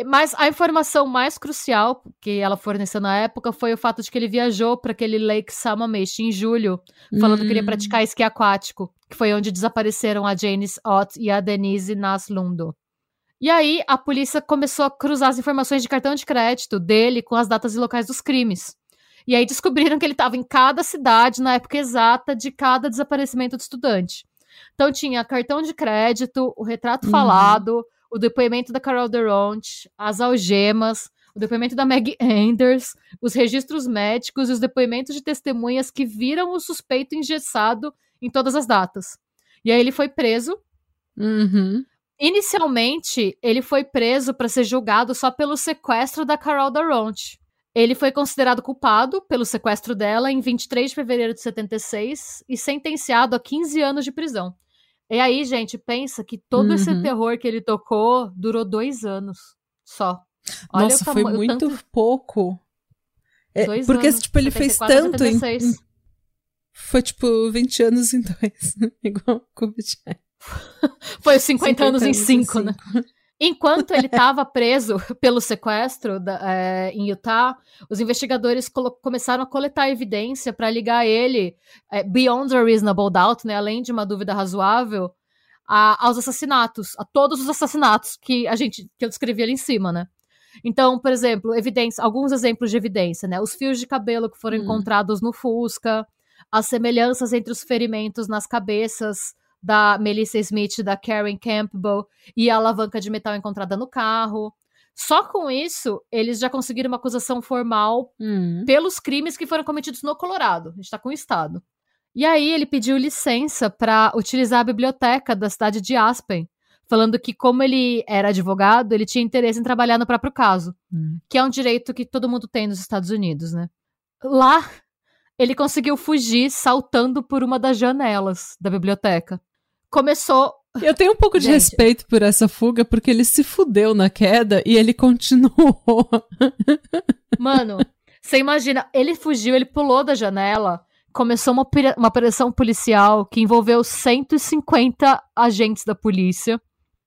Mas a informação mais crucial que ela forneceu na época foi o fato de que ele viajou para aquele Lake Sammamish em julho, falando que Hum. queria praticar esqui aquático, que foi onde desapareceram a Janice Ott e a Denise Naslundo. E aí a polícia começou a cruzar as informações de cartão de crédito dele com as datas e locais dos crimes. E aí descobriram que ele estava em cada cidade na época exata de cada desaparecimento do estudante. Então tinha cartão de crédito, o retrato uhum. falado, o depoimento da Carol Durant, as algemas, o depoimento da Meg Anders, os registros médicos e os depoimentos de testemunhas que viram o suspeito engessado em todas as datas. E aí ele foi preso. Uhum. Inicialmente, ele foi preso para ser julgado só pelo sequestro da Carol Durant. Ele foi considerado culpado pelo sequestro dela em 23 de fevereiro de 76 e sentenciado a 15 anos de prisão. E aí, gente, pensa que todo uhum. esse terror que ele tocou durou dois anos só. Olha Nossa, foi muito tanto... pouco. É, dois porque, anos, tipo, ele 74, fez tanto. Em, foi, tipo, 20 anos em dois. Igual o Kubitschek. foi 50, 50 anos, em cinco, né? Enquanto ele estava preso pelo sequestro da, é, em Utah, os investigadores começaram a coletar evidência para ligar ele, é, beyond a reasonable doubt, né, além de uma dúvida razoável, a, aos assassinatos, a todos os assassinatos que a gente que eu descrevi ali em cima, né? Então, por exemplo, evidência, alguns exemplos de evidência, né? Os fios de cabelo que foram hum. encontrados no Fusca, as semelhanças entre os ferimentos nas cabeças da Melissa Smith, da Karen Campbell e a alavanca de metal encontrada no carro. Só com isso, eles já conseguiram uma acusação formal hum. pelos crimes que foram cometidos no Colorado. A gente está com o Estado. E aí ele pediu licença para utilizar a biblioteca da cidade de Aspen, falando que como ele era advogado, ele tinha interesse em trabalhar no próprio caso, hum. que é um direito que todo mundo tem nos Estados Unidos, né? Lá, ele conseguiu fugir saltando por uma das janelas da biblioteca começou. Eu tenho um pouco de Gente. respeito por essa fuga, porque ele se fudeu na queda e ele continuou. Mano, você imagina, ele fugiu, ele pulou da janela, começou uma, uma operação policial que envolveu 150 agentes da polícia,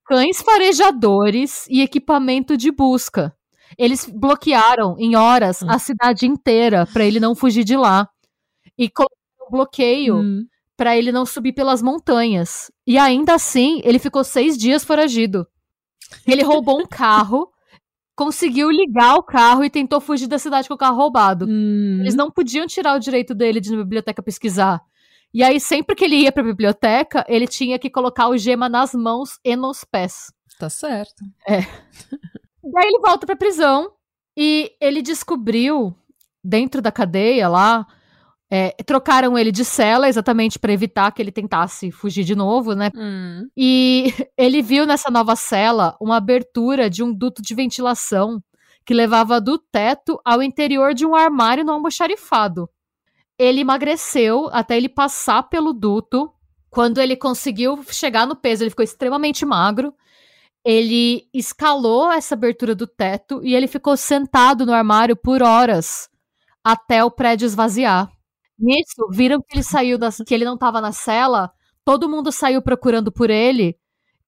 cães farejadores e equipamento de busca. Eles bloquearam em horas a cidade inteira para ele não fugir de lá. E colocaram um bloqueio hum para ele não subir pelas montanhas. E ainda assim, ele ficou seis dias foragido. Ele roubou um carro, conseguiu ligar o carro e tentou fugir da cidade com o carro roubado. Hum. Eles não podiam tirar o direito dele de ir na biblioteca pesquisar. E aí, sempre que ele ia pra biblioteca, ele tinha que colocar o gema nas mãos e nos pés. Tá certo. É. Daí ele volta pra prisão e ele descobriu, dentro da cadeia lá, é, trocaram ele de cela exatamente para evitar que ele tentasse fugir de novo, né? Hum. E ele viu nessa nova cela uma abertura de um duto de ventilação que levava do teto ao interior de um armário no almoxarifado. Ele emagreceu até ele passar pelo duto. Quando ele conseguiu chegar no peso, ele ficou extremamente magro. Ele escalou essa abertura do teto e ele ficou sentado no armário por horas até o prédio esvaziar. Nisso, viram que ele saiu das, que ele não estava na cela, todo mundo saiu procurando por ele.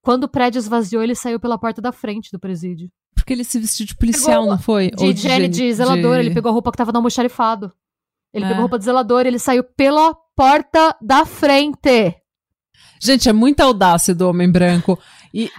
Quando o prédio esvaziou, ele saiu pela porta da frente do presídio. Porque ele se vestiu de policial, pegou, não foi? De, Ou de, de, de zelador, de... ele pegou a roupa que tava no almoxarifado. Ele é. pegou a roupa de zelador, ele saiu pela porta da frente. Gente, é muita audácia do homem branco. E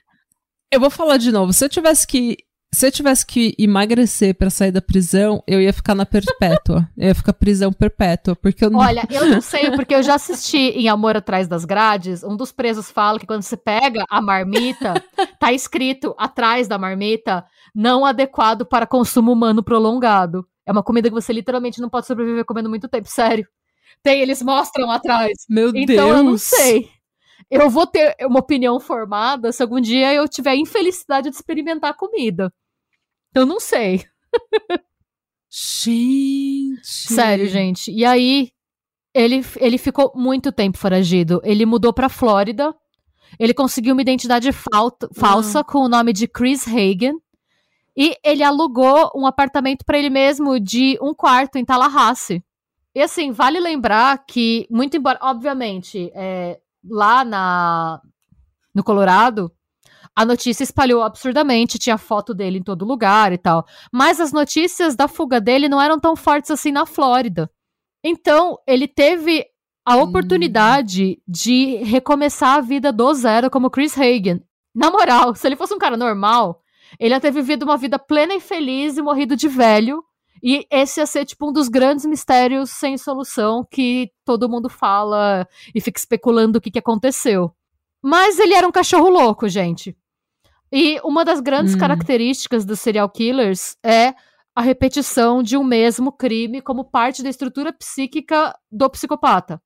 eu vou falar de novo, se eu tivesse que se eu tivesse que emagrecer para sair da prisão, eu ia ficar na perpétua. eu ia ficar prisão perpétua, porque eu não... Olha, eu não sei, porque eu já assisti em Amor Atrás das Grades, um dos presos fala que quando você pega a marmita, tá escrito atrás da marmita, não adequado para consumo humano prolongado. É uma comida que você literalmente não pode sobreviver comendo muito tempo, sério. Tem, eles mostram atrás. Meu então, Deus. Então eu não sei. Eu vou ter uma opinião formada se algum dia eu tiver a infelicidade de experimentar comida. Eu não sei. Gente. Sério, gente. E aí, ele, ele ficou muito tempo foragido. Ele mudou pra Flórida. Ele conseguiu uma identidade falsa ah. com o nome de Chris Hagen. E ele alugou um apartamento para ele mesmo de um quarto em Tallahassee. E assim, vale lembrar que, muito embora, obviamente, é, lá na, no Colorado, a notícia espalhou absurdamente, tinha foto dele em todo lugar e tal. Mas as notícias da fuga dele não eram tão fortes assim na Flórida. Então, ele teve a hum. oportunidade hum. de recomeçar a vida do zero como Chris Hagen. Na moral, se ele fosse um cara normal, ele ia ter vivido uma vida plena e feliz e morrido de velho E esse ia ser, tipo, um dos grandes mistérios sem solução que todo mundo fala e fica especulando o que, que aconteceu. Mas ele era um cachorro louco, gente. E uma das grandes hum. características dos serial killers é a repetição de um mesmo crime como parte da estrutura psíquica do psicopata.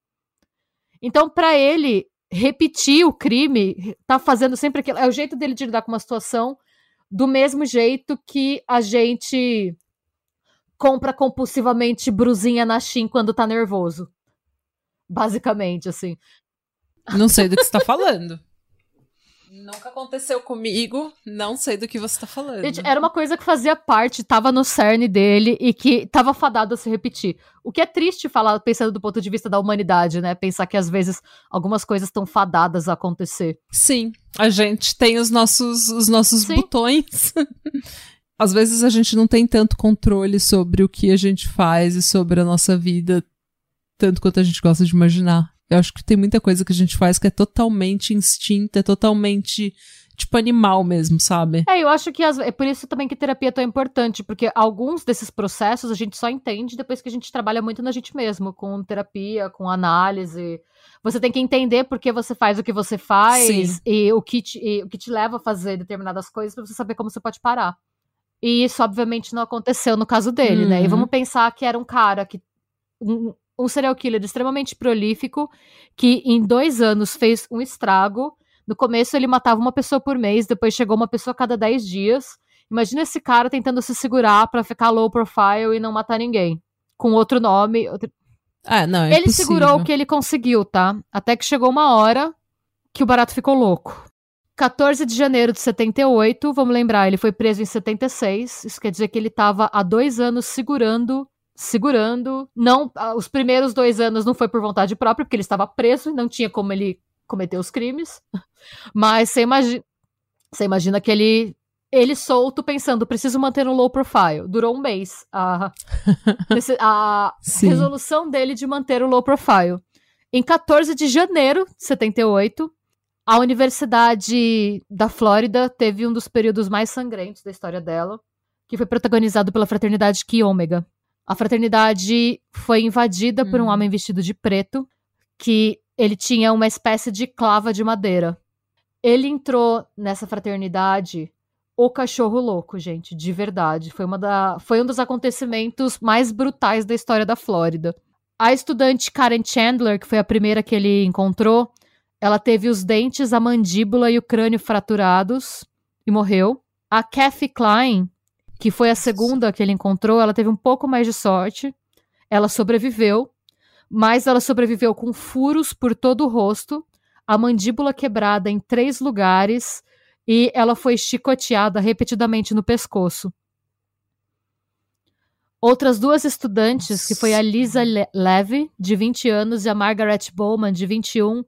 Então, para ele repetir o crime, tá fazendo sempre aquilo. É o jeito dele de lidar com uma situação do mesmo jeito que a gente compra compulsivamente brusinha na Shein quando tá nervoso. Basicamente, assim. Não sei do que você tá falando. Nunca aconteceu comigo, não sei do que você tá falando. Gente, era uma coisa que fazia parte, tava no cerne dele e que tava fadado a se repetir. O que é triste falar, pensando do ponto de vista da humanidade, né? Pensar que às vezes algumas coisas estão fadadas a acontecer. Sim, a gente tem os nossos, os nossos botões. às vezes a gente não tem tanto controle sobre o que a gente faz e sobre a nossa vida, tanto quanto a gente gosta de imaginar. Eu acho que tem muita coisa que a gente faz que é totalmente instinto, é totalmente tipo animal mesmo, sabe? É, eu acho que as, é por isso também que terapia é tão importante, porque alguns desses processos a gente só entende depois que a gente trabalha muito na gente mesmo, com terapia, com análise. Você tem que entender por que você faz o que você faz Sim. e o que, te, e o que te leva a fazer determinadas coisas para você saber como você pode parar. E isso, obviamente, não aconteceu no caso dele, uhum. né? E uhum. vamos pensar que era um cara que. Um, um serial killer extremamente prolífico que em dois anos fez um estrago. No começo ele matava uma pessoa por mês, depois chegou uma pessoa a cada dez dias. Imagina esse cara tentando se segurar para ficar low profile e não matar ninguém. Com outro nome. Outro... Ah, não, é ele segurou o que ele conseguiu, tá? Até que chegou uma hora que o barato ficou louco. 14 de janeiro de 78, vamos lembrar, ele foi preso em 76. Isso quer dizer que ele estava há dois anos segurando segurando. Não, ah, os primeiros dois anos não foi por vontade própria, porque ele estava preso e não tinha como ele cometer os crimes. Mas você imagina, você imagina que ele ele solto pensando, preciso manter um low profile. Durou um mês a, a resolução dele de manter o low profile. Em 14 de janeiro de 78, a Universidade da Flórida teve um dos períodos mais sangrentos da história dela, que foi protagonizado pela fraternidade Ki Omega. A fraternidade foi invadida por um hum. homem vestido de preto, que ele tinha uma espécie de clava de madeira. Ele entrou nessa fraternidade o cachorro louco, gente, de verdade. Foi, uma da, foi um dos acontecimentos mais brutais da história da Flórida. A estudante Karen Chandler, que foi a primeira que ele encontrou, ela teve os dentes, a mandíbula e o crânio fraturados e morreu. A Kathy Klein, que foi a segunda que ele encontrou, ela teve um pouco mais de sorte. Ela sobreviveu, mas ela sobreviveu com furos por todo o rosto, a mandíbula quebrada em três lugares e ela foi chicoteada repetidamente no pescoço. Outras duas estudantes, que foi a Lisa Le Levy, de 20 anos, e a Margaret Bowman, de 21,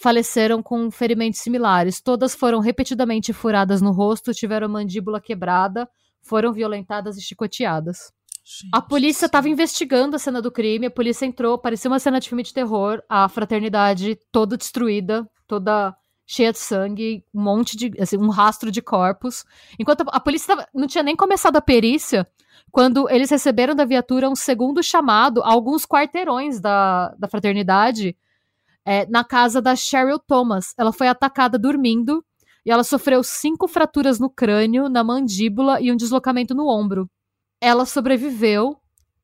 faleceram com ferimentos similares. Todas foram repetidamente furadas no rosto, tiveram a mandíbula quebrada, foram violentadas e chicoteadas. Gente, a polícia estava investigando a cena do crime, a polícia entrou, parecia uma cena de filme de terror, a fraternidade toda destruída, toda cheia de sangue, um monte de, assim, um rastro de corpos. Enquanto a, a polícia tava, não tinha nem começado a perícia, quando eles receberam da viatura um segundo chamado a alguns quarteirões da, da fraternidade, é, na casa da Cheryl Thomas. Ela foi atacada dormindo e ela sofreu cinco fraturas no crânio, na mandíbula e um deslocamento no ombro. Ela sobreviveu,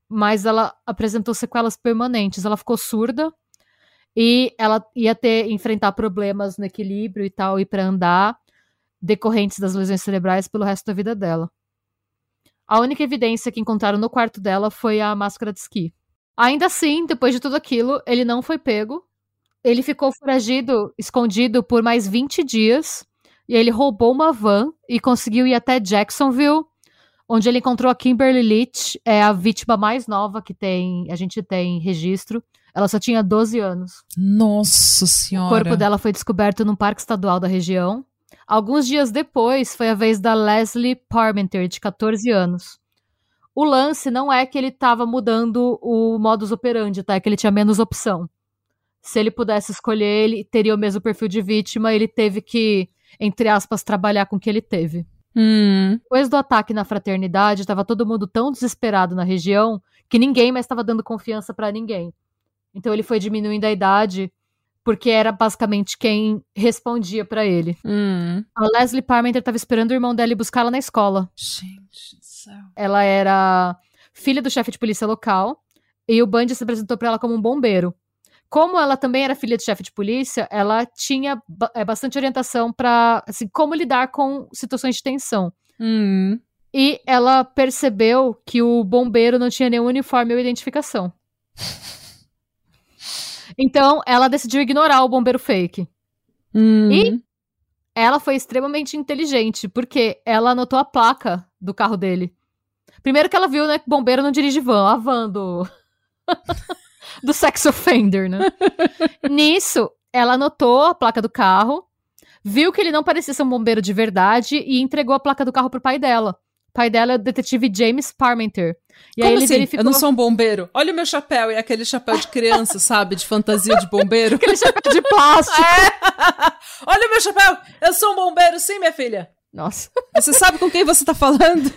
mas ela apresentou sequelas permanentes. Ela ficou surda e ela ia ter enfrentar problemas no equilíbrio e tal e para andar decorrentes das lesões cerebrais pelo resto da vida dela. A única evidência que encontraram no quarto dela foi a máscara de esqui. Ainda assim, depois de tudo aquilo, ele não foi pego. Ele ficou foragido, escondido por mais 20 dias e ele roubou uma van e conseguiu ir até Jacksonville, onde ele encontrou a Kimberly Leach, é a vítima mais nova que tem, a gente tem registro. Ela só tinha 12 anos. Nossa senhora. O corpo dela foi descoberto num parque estadual da região. Alguns dias depois, foi a vez da Leslie Parmenter, de 14 anos. O lance não é que ele estava mudando o modus operandi, tá? É que ele tinha menos opção. Se ele pudesse escolher, ele teria o mesmo perfil de vítima, ele teve que entre aspas, trabalhar com o que ele teve. Hum. Depois do ataque na fraternidade, estava todo mundo tão desesperado na região que ninguém mais estava dando confiança para ninguém. Então ele foi diminuindo a idade porque era basicamente quem respondia para ele. Hum. A Leslie Parmenter estava esperando o irmão dela ir buscá-la na escola. Gente do céu. Ela era filha do chefe de polícia local e o Bundy se apresentou para ela como um bombeiro. Como ela também era filha de chefe de polícia, ela tinha é, bastante orientação para assim, como lidar com situações de tensão. Hum. E ela percebeu que o bombeiro não tinha nenhum uniforme ou identificação. Então, ela decidiu ignorar o bombeiro fake. Hum. E- Ela foi extremamente inteligente, porque ela anotou a placa do carro dele. Primeiro que ela viu, né, que bombeiro não dirige van, a van do. do sex offender, né? Nisso, ela anotou a placa do carro, viu que ele não parecia ser um bombeiro de verdade e entregou a placa do carro pro pai dela. O pai dela é o detetive James Parmenter. E Como aí ele assim? verificou. Eu não sou um bombeiro. Olha o meu chapéu, é aquele chapéu de criança, sabe? De fantasia de bombeiro. Aquele chapéu de plástico. Olha o meu chapéu! Eu sou um bombeiro, sim, minha filha. Nossa. Você sabe com quem você tá falando?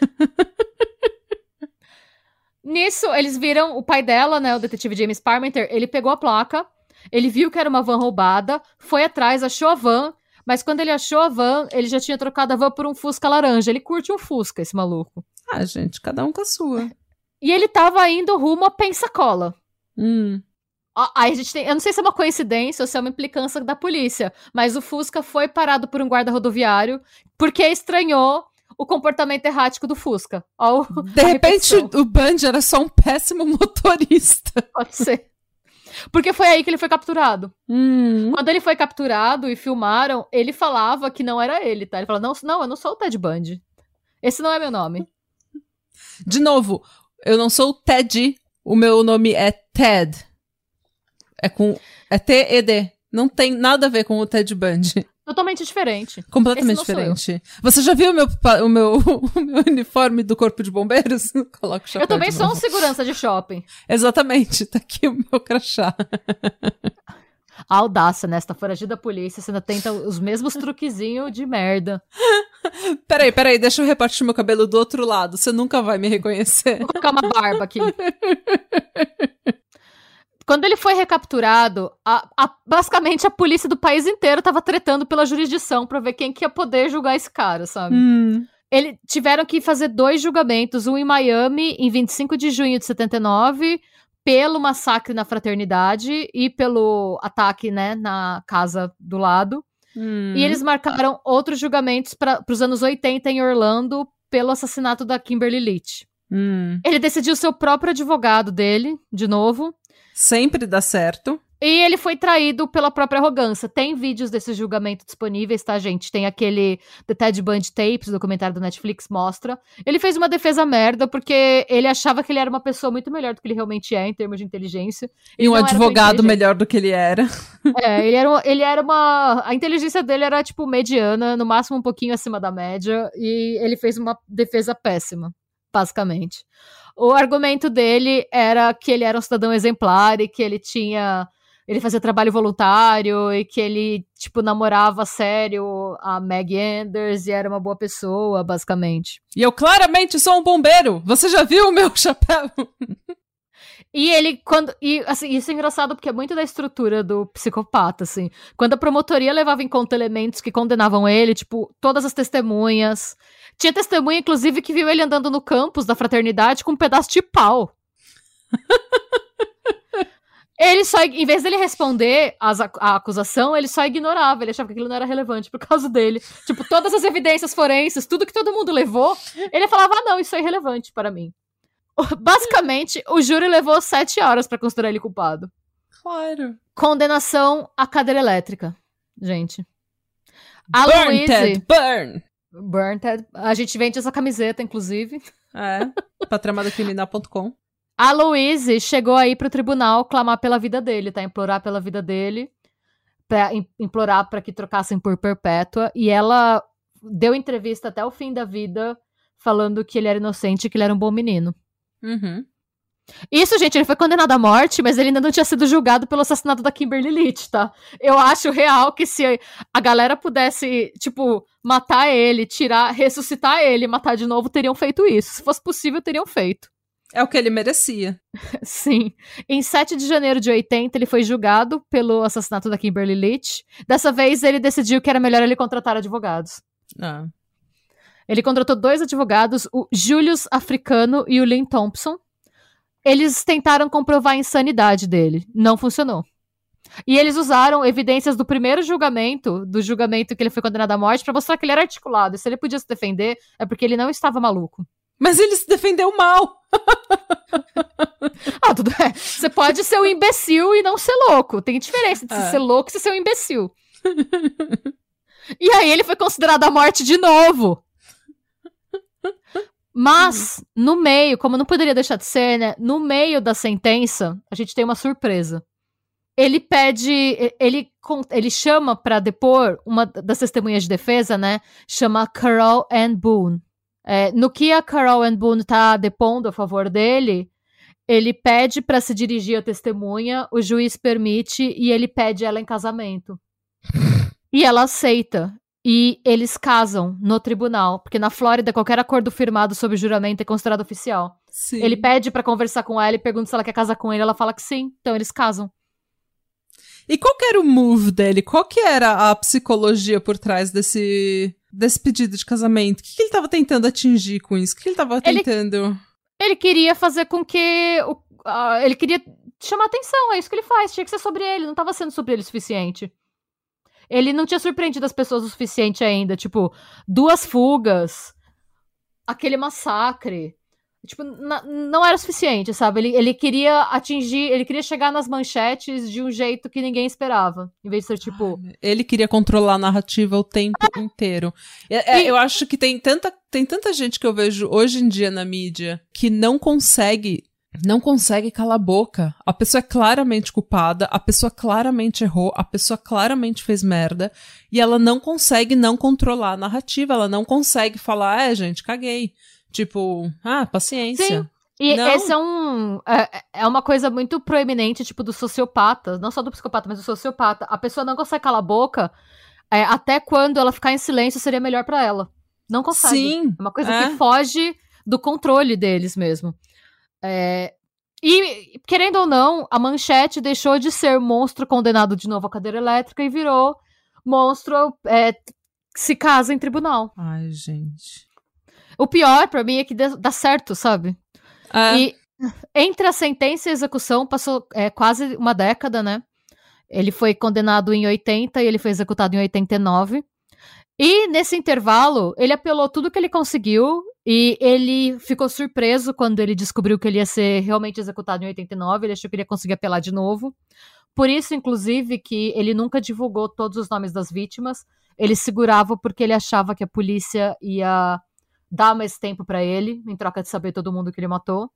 Nisso, eles viram o pai dela, né, o detetive James Parmenter, ele pegou a placa, ele viu que era uma van roubada, foi atrás, achou a van, mas quando ele achou a van, ele já tinha trocado a van por um Fusca laranja. Ele curte um Fusca, esse maluco. Ah, gente, cada um com a sua. E ele tava indo rumo a Pensacola. Hum. Aí a gente tem, eu não sei se é uma coincidência ou se é uma implicância da polícia, mas o Fusca foi parado por um guarda rodoviário porque estranhou o comportamento errático do Fusca. Ó, o- De repente, o Bundy era só um péssimo motorista. Pode ser. Porque foi aí que ele foi capturado. Hum. Quando ele foi capturado e filmaram, ele falava que não era ele, tá? Ele falou: não, não, eu não sou o Ted Bundy. Esse não é meu nome. De novo, eu não sou o Ted, o meu nome é Ted. É com. É T-E-D. Não tem nada a ver com o Ted Bundy. Totalmente diferente. Completamente diferente. Você já viu o meu, o meu, o meu uniforme do Corpo de Bombeiros? Coloca o chapéu eu também sou um segurança de shopping. Exatamente, tá aqui o meu crachá. A audácia, né? Você tá foragida da polícia, você ainda tenta os mesmos truquezinhos de merda. Peraí, peraí, deixa eu repartir meu cabelo do outro lado. Você nunca vai me reconhecer. Vou colocar uma barba aqui. Quando ele foi recapturado, a- a- basicamente a polícia do país inteiro tava tretando pela jurisdição pra ver quem que ia poder julgar esse cara, sabe? Hum. Eles tiveram que fazer dois julgamentos, um em Miami, em 25 de junho de 79, pelo massacre na fraternidade e pelo ataque, né, na casa do lado. Hum. E eles marcaram outros julgamentos para os anos 80 em Orlando pelo assassinato da Kimberly Leach. Hum. Ele decidiu ser o próprio advogado dele, de novo, Sempre dá certo. e ele foi traído pela própria arrogância. Tem vídeos desse julgamento disponíveis, tá, gente? Tem aquele The Ted Bundy Tapes, documentário do Netflix, mostra. Ele fez uma defesa merda porque ele achava que ele era uma pessoa muito melhor do que ele realmente é em termos de inteligência. E Ele um era tão advogado melhor do que ele era. É, ele era, ele era uma. A inteligência dele era, tipo, mediana, no máximo um pouquinho acima da média, e ele fez uma defesa péssima, basicamente. O argumento dele era que ele era um cidadão exemplar e que ele tinha. Ele fazia trabalho voluntário e que ele, tipo, namorava sério a Meg Anders e era uma boa pessoa, basicamente. E eu claramente sou um bombeiro. Você já viu o meu chapéu? E ele, quando. E assim, isso é engraçado porque é muito da estrutura do psicopata, assim. Quando a promotoria levava em conta elementos que condenavam ele, tipo, todas as testemunhas. Tinha testemunha, inclusive, que viu ele andando no campus da fraternidade com um pedaço de pau. ele só, em vez dele responder as a acusação, ele só ignorava. Ele achava que aquilo não era relevante por causa dele. Tipo, todas as evidências forenses, tudo que todo mundo levou, ele falava: ah, não, isso é irrelevante para mim. Basicamente, o júri levou sete horas pra considerar ele culpado. Claro. Condenação à cadeira elétrica, gente. A burn, Louise... Ted, burn. Burn, Ted. A gente vende essa camiseta, inclusive. É, patramadcriminal.com. A Louise chegou aí pro tribunal clamar pela vida dele, tá? Implorar pela vida dele. Pra, im- implorar pra que trocassem por perpétua. E ela deu entrevista até o fim da vida falando que ele era inocente e que ele era um bom menino. Uhum. Isso, gente, ele foi condenado à morte, mas ele ainda não tinha sido julgado pelo assassinato da Kimberly Leach, tá? Eu acho real que se a galera pudesse, tipo, matar ele, tirar, ressuscitar ele, matar de novo, teriam feito isso. Se fosse possível, teriam feito. É o que ele merecia. Sim. Em 7 de janeiro de 80, ele foi julgado pelo assassinato da Kimberly Leach. Dessa vez, ele decidiu que era melhor ele contratar advogados. Ah. Ele contratou dois advogados, o Julius Africano e o Lynn Thompson. Eles tentaram comprovar a insanidade dele. Não funcionou. E eles usaram evidências do primeiro julgamento, do julgamento que ele foi condenado à morte, para mostrar que ele era articulado. E se ele podia se defender, é porque ele não estava maluco. Mas ele se defendeu mal. ah, tudo bem. Você pode ser um imbecil e não ser louco. Tem diferença entre é. ser louco e ser um imbecil. e aí ele foi considerado a morte de novo. Mas, no meio, como não poderia deixar de ser, né? No meio da sentença, a gente tem uma surpresa. Ele pede, ele, ele chama para depor uma das testemunhas de defesa, né? Chama Carol Ann Boone. É, no que a Carol Ann Boone tá depondo a favor dele, ele pede para se dirigir à testemunha, o juiz permite e ele pede ela em casamento. e ela aceita. E eles casam no tribunal, porque na Flórida qualquer acordo firmado sob juramento é considerado oficial. Sim. Ele pede para conversar com ela e pergunta se ela quer casar com ele, ela fala que sim, então eles casam. E qual que era o move dele? Qual que era a psicologia por trás desse desse pedido de casamento? O que, que ele estava tentando atingir com isso? O que, que ele estava tentando? Ele, ele, queria fazer com que. O, uh, ele queria chamar atenção, é isso que ele faz. Tinha que ser sobre ele, não estava sendo sobre ele o suficiente. Ele não tinha surpreendido as pessoas o suficiente ainda. Tipo, duas fugas, aquele massacre. Tipo, não era suficiente, sabe? Ele, ele queria atingir, ele queria chegar nas manchetes de um jeito que ninguém esperava. Em vez de ser tipo. Ele queria controlar a narrativa o tempo inteiro. É, e... Eu acho que tem tanta, tem tanta gente que eu vejo hoje em dia na mídia que não consegue não consegue calar a boca. A pessoa é claramente culpada, a pessoa claramente errou, a pessoa claramente fez merda, e ela não consegue não controlar a narrativa, ela não consegue falar, é, gente, caguei. Tipo, ah, paciência. Sim. E não. esse é um. É, é, uma coisa muito proeminente, tipo, do sociopata. Não só do psicopata, mas do sociopata. A pessoa não consegue calar a boca. É, até quando ela ficar em silêncio seria melhor para ela. Não consegue. Sim. É uma coisa é. que foge do controle deles mesmo. É, e, querendo ou não, a manchete deixou de ser monstro condenado de novo à cadeira elétrica e virou monstro é, se casa em tribunal. Ai, gente. O pior para mim é que dá certo, sabe? É. E entre a sentença e a execução passou é, quase uma década, né? Ele foi condenado em 80 e ele foi executado em 89. E nesse intervalo, ele apelou tudo que ele conseguiu e ele ficou surpreso quando ele descobriu que ele ia ser realmente executado em 89. Ele achou que ele ia conseguir apelar de novo. Por isso, inclusive, que ele nunca divulgou todos os nomes das vítimas. Ele segurava porque ele achava que a polícia ia dar mais tempo para ele, em troca de saber todo mundo que ele matou.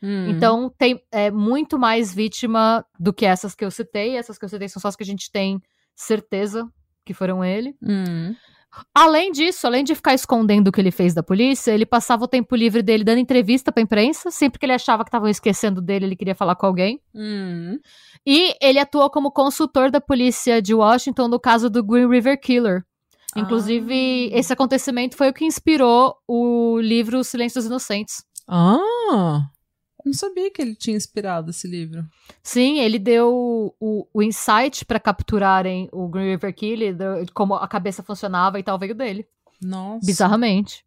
Hum. Então, tem é, muito mais vítima do que essas que eu citei. Essas que eu citei são só as que a gente tem certeza que foram ele. Hum. Além disso, além de ficar escondendo o que ele fez da polícia, ele passava o tempo livre dele dando entrevista pra imprensa. Sempre que ele achava que estavam esquecendo dele, ele queria falar com alguém. Hum. E ele atuou como consultor da polícia de Washington no caso do Green River Killer. Inclusive, ah. esse acontecimento foi o que inspirou o livro Silêncio dos Inocentes. Ah! Não sabia que ele tinha inspirado esse livro. Sim, ele deu o, o insight para capturarem o Green River Killer, como a cabeça funcionava e tal, veio dele. Nossa. Bizarramente.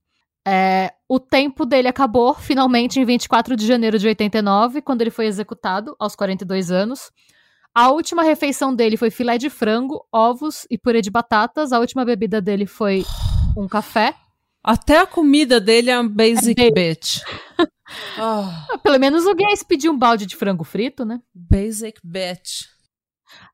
É, o tempo dele acabou finalmente em 24 de janeiro de 89, quando ele foi executado, aos 42 anos. A última refeição dele foi filé de frango, ovos e purê de batatas. A última bebida dele foi um café. Até a comida dele é um basic é bitch. oh. Pelo menos o Gays pediu um balde de frango frito, né? Basic bitch.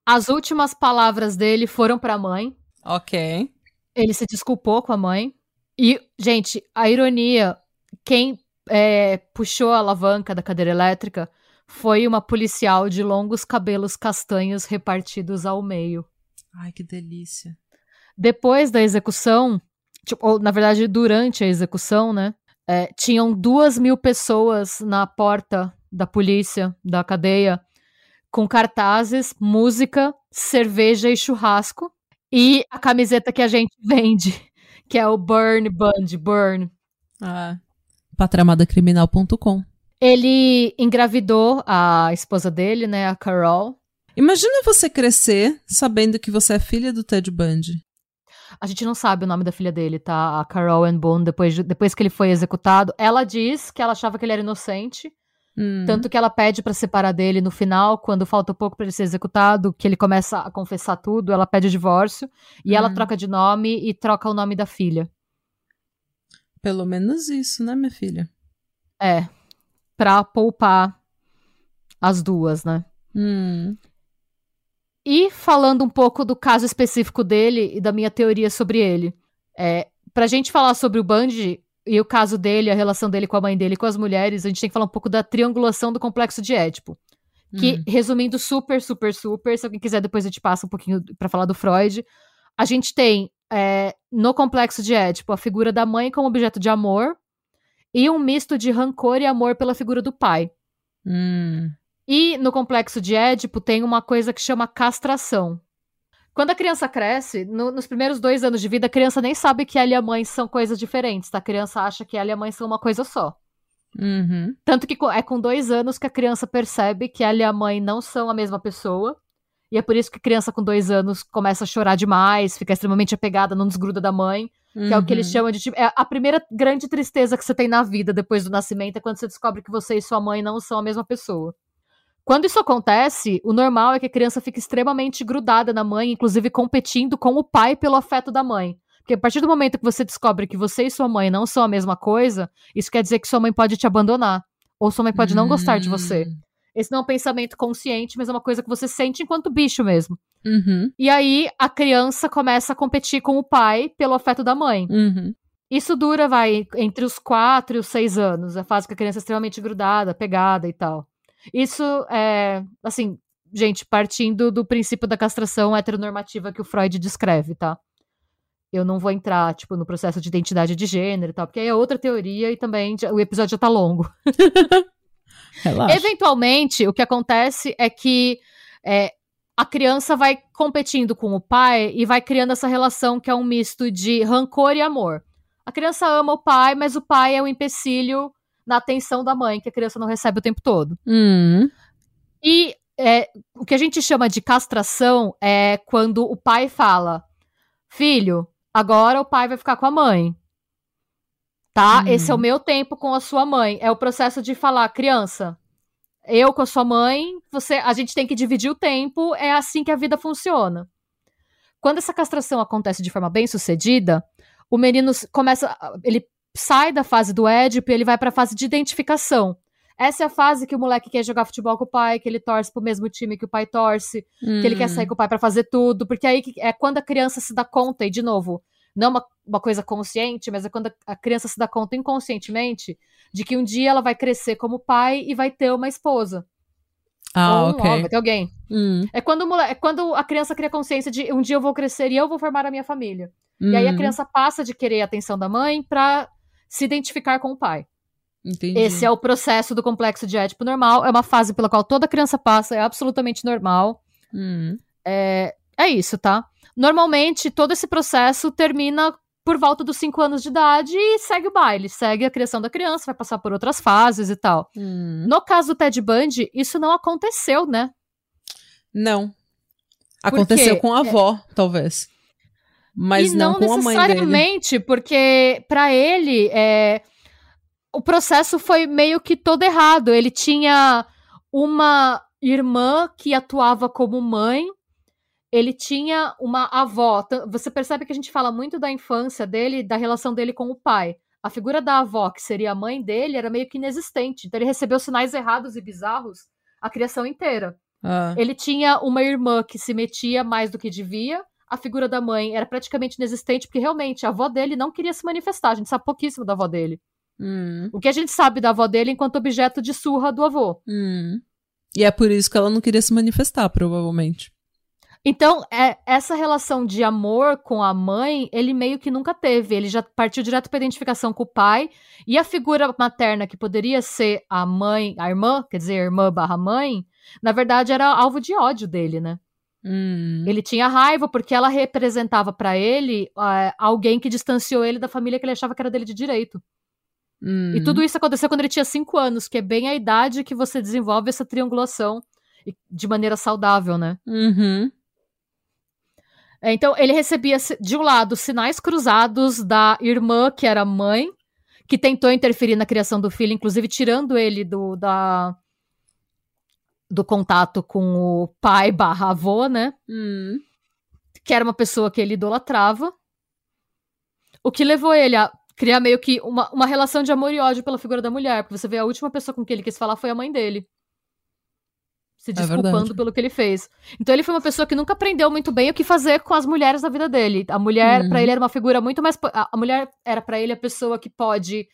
As últimas palavras dele foram pra mãe. Ok. Ele se desculpou com a mãe. E, gente, a ironia, quem é, puxou a alavanca da cadeira elétrica foi uma policial de longos cabelos castanhos repartidos ao meio. Ai, que delícia. Depois da execução, tipo, ou na verdade durante a execução, né? É, tinham duas mil pessoas na porta da polícia, da cadeia, com cartazes, música, cerveja e churrasco. E a camiseta que a gente vende, que é o Burn Band, Burn. Ah, patramadacriminal.com. Ele engravidou a esposa dele, né, a Carol. Imagina você crescer sabendo que você é filha do Ted Bundy. A gente não sabe o nome da filha dele, tá? A Carol Ann Boone, depois, de, depois que ele foi executado. Ela diz que ela achava que ele era inocente. Hum. Tanto que ela pede pra separar dele no final, quando falta pouco pra ele ser executado, que ele começa a confessar tudo, ela pede o divórcio. E ela Hum. troca de nome e troca o nome da filha. Pelo menos isso, né, minha filha? É. Pra poupar as duas, né? Hum. E falando um pouco do caso específico dele e da minha teoria sobre ele. É, pra gente falar sobre o Bundy e o caso dele, a relação dele com a mãe dele e com as mulheres, a gente tem que falar um pouco da triangulação do complexo de Édipo. Que, Hum. resumindo super, super, super, se alguém quiser depois eu te passo um pouquinho pra falar do Freud. A gente tem é, no complexo de Édipo a figura da mãe como objeto de amor e um misto de rancor e amor pela figura do pai. Hum. E no complexo de Édipo tem uma coisa que chama castração. Quando a criança cresce, no- nos primeiros dois anos de vida, a criança nem sabe que ela e a mãe são coisas diferentes, tá? A criança acha que ela e a mãe são uma coisa só. Uhum. Tanto que é com dois anos que a criança percebe que ela e a mãe não são a mesma pessoa. E é por isso que a criança com dois anos começa a chorar demais, fica extremamente apegada, não desgruda da mãe. Que é o que eles Uhum. chamam de. tipo, É a primeira grande tristeza que você tem na vida depois do nascimento é quando você descobre que você e sua mãe não são a mesma pessoa. Quando isso acontece, o normal é que a criança fique extremamente grudada na mãe, inclusive competindo com o pai pelo afeto da mãe. Porque a partir do momento que você descobre que você e sua mãe não são a mesma coisa, isso quer dizer que sua mãe pode te abandonar. Ou sua mãe pode não gostar de você. Hum. Esse não é um pensamento consciente, mas é uma coisa que você sente enquanto bicho mesmo. Uhum. E aí a criança começa a competir com o pai pelo afeto da mãe. Uhum. Isso dura, vai, entre os 4 e os 6 anos. A fase que a criança é extremamente grudada, pegada e tal. Isso é, assim, gente, partindo do princípio da castração heteronormativa que o Freud descreve, tá? Eu não vou entrar, tipo, no processo de identidade de gênero e tal, porque aí é outra teoria e também o episódio já tá longo. Relaxa. Eventualmente, o que acontece é que é, a criança vai competindo com o pai e vai criando essa relação que é um misto de rancor e amor. A criança ama o pai, mas o pai é um empecilho na atenção da mãe, que a criança não recebe o tempo todo. Hum. E é, o que a gente chama de castração é quando o pai fala: Filho, agora o pai vai ficar com a mãe. Tá? Hum. Esse é o meu tempo com a sua mãe. É o processo de falar, criança. Eu com a sua mãe, você, a gente tem que dividir o tempo, é assim que a vida funciona. Quando essa castração acontece de forma bem sucedida, o menino começa, ele sai da fase do Édipo e ele vai para a fase de identificação. Essa é a fase que o moleque quer jogar futebol com o pai, que ele torce pro mesmo time que o pai torce, que ele quer sair com o pai pra fazer tudo, porque aí é quando a criança se dá conta, e de novo, não uma, uma coisa consciente, mas é quando a, criança se dá conta inconscientemente de que um dia ela vai crescer como pai e vai ter uma esposa. Ah, ou um ok. homem, vai ter alguém. Hum. É quando, o mole- é quando a criança cria consciência de um dia eu vou crescer e eu vou formar a minha família. E aí a Hum. criança passa de querer a atenção da mãe pra se identificar com o pai. Entendi. Esse é o processo do complexo de Édipo normal. É uma fase pela qual toda criança passa, é absolutamente normal. Hum. É, é isso, tá? Normalmente, todo esse processo termina por volta dos 5 anos de idade e segue o baile, segue a criação da criança, vai passar por outras fases e tal. Hum. No caso do Ted Bundy, isso não aconteceu, né? Não. Aconteceu com a avó, talvez. Mas e não, não, necessariamente, porque pra ele é, o processo foi meio que todo errado. Ele tinha uma irmã que atuava como mãe. Ele tinha uma avó. Você percebe que a gente fala muito da infância dele, da relação dele com o pai. A figura da avó, que seria a mãe dele, era meio que inexistente. Então ele recebeu sinais errados e bizarros a criação inteira. Ah. Ele tinha uma irmã que se metia mais do que devia. A figura da mãe era praticamente inexistente, porque realmente a avó dele não queria se manifestar. A gente sabe pouquíssimo da avó dele. Hum. O que a gente sabe da avó dele enquanto objeto de surra do avô. Hum. E é por isso que ela não queria se manifestar, provavelmente. Então, é, essa relação de amor com a mãe, ele meio que nunca teve. Ele já partiu direto para identificação com o pai. E a figura materna, que poderia ser a mãe, a irmã, quer dizer, irmã barra mãe, na verdade era alvo de ódio dele, né? Hum. Ele tinha raiva porque ela representava para ele uh, alguém que distanciou ele da família que ele achava que era dele de direito. Hum. E tudo isso aconteceu quando ele tinha cinco anos, que é bem a idade que você desenvolve essa triangulação de maneira saudável, né? Uhum. É, então, ele recebia, de um lado, sinais cruzados da irmã, que era mãe, que tentou interferir na criação do filho, inclusive tirando ele do, da, do contato com o pai barra avô, né? Hum. Que era uma pessoa que ele idolatrava. O que levou ele a criar meio que uma, uma relação de amor e ódio pela figura da mulher. Porque você vê a última pessoa com quem ele quis falar foi a mãe dele. Se desculpando é pelo que ele fez. Então ele foi uma pessoa que nunca aprendeu muito bem o que fazer com as mulheres da vida dele. A mulher, uhum. para ele, era uma figura muito mais. A mulher era para ele a pessoa que pode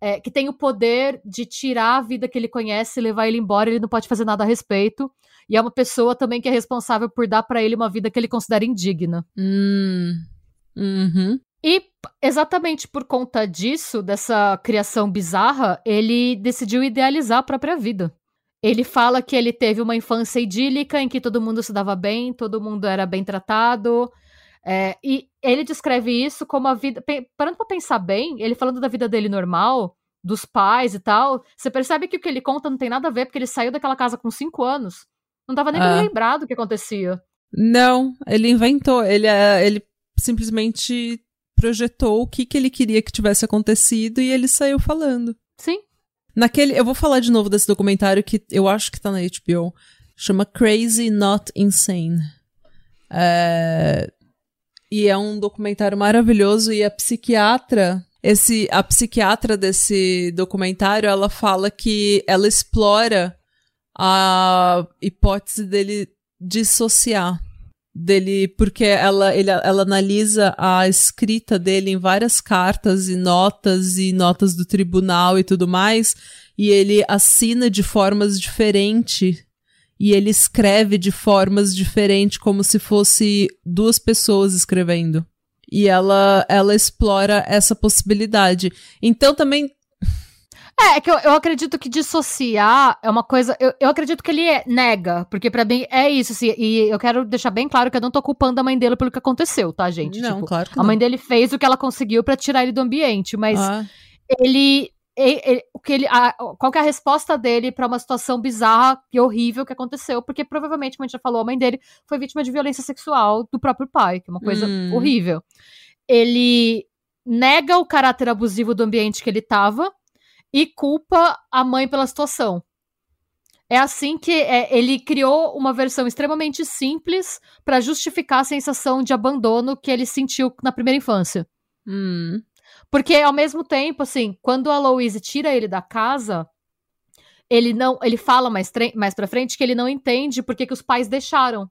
é, que tem o poder de tirar a vida que ele conhece e levar ele embora, ele não pode fazer nada a respeito. E é uma pessoa também que é responsável por dar para ele uma vida que ele considera indigna. Hum. Uhum. E exatamente por conta disso, dessa criação bizarra, ele decidiu idealizar a própria vida. Ele fala que ele teve uma infância idílica em que todo mundo se dava bem, todo mundo era bem tratado. É, e ele descreve isso como a vida. Parando pra pensar bem, ele falando da vida dele normal, dos pais e tal, você percebe que o que ele conta não tem nada a ver, porque ele saiu daquela casa com cinco anos. Não tava nem ah. lembrado do que acontecia. Não, ele inventou. Ele, é, ele simplesmente projetou o que, que ele queria que tivesse acontecido e ele saiu falando. Sim. Naquele. Eu vou falar de novo desse documentário que eu acho que tá na HBO. Chama Crazy Not Insane. É, e é um documentário maravilhoso e a psiquiatra esse a psiquiatra desse documentário ela fala que ela explora a hipótese dele dissociar dele porque ela ele, ela analisa a escrita dele em várias cartas e notas e notas do tribunal e tudo mais e ele assina de formas diferentes e ele escreve de formas diferentes, como se fosse duas pessoas escrevendo. E ela, ela explora essa possibilidade. Então também. É, é que eu, eu acredito que dissociar é uma coisa. Eu, eu acredito que ele é, nega, porque para mim é isso, assim, e eu quero deixar bem claro que eu não tô culpando a mãe dele pelo que aconteceu, tá, gente? Não, tipo, claro que A mãe dele fez o que ela conseguiu para tirar ele do ambiente, mas ah. ele ele, o que ele, a, qual que é a resposta dele para uma situação bizarra e horrível que aconteceu, porque provavelmente, como a gente já falou, a mãe dele foi vítima de violência sexual do próprio pai, que é uma coisa hum. horrível. Ele nega o caráter abusivo do ambiente que ele estava e culpa a mãe pela situação. É assim que é, ele criou uma versão extremamente simples para justificar a sensação de abandono que ele sentiu na primeira infância. Hum. Porque ao mesmo tempo, assim, quando a Louise tira ele da casa, ele não, ele fala mais, mais pra frente que ele não entende porque que os pais deixaram.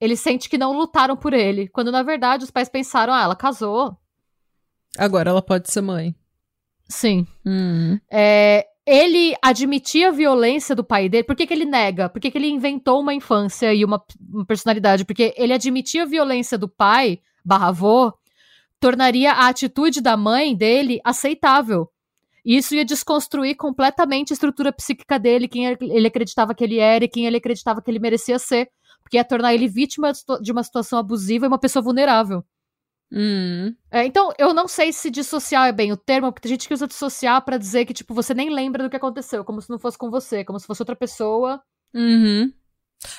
Ele sente que não lutaram por ele, quando na verdade os pais pensaram, ah, ela casou. Agora ela pode ser mãe. Sim. Hum. É, ele admitia a violência do pai dele. Por que, que ele nega? Por que, que ele inventou uma infância e uma, uma personalidade? Porque ele admitia a violência do pai, barra avô, tornaria a atitude da mãe dele aceitável. E isso ia desconstruir completamente a estrutura psíquica dele, quem ele acreditava que ele era e quem ele acreditava que ele merecia ser. Porque ia tornar ele vítima de uma situação abusiva e uma pessoa vulnerável. Hum. É, então, eu não sei se dissociar é bem o termo, porque tem gente que usa dissociar para dizer que, tipo, você nem lembra do que aconteceu, como se não fosse com você, como se fosse outra pessoa. Uhum.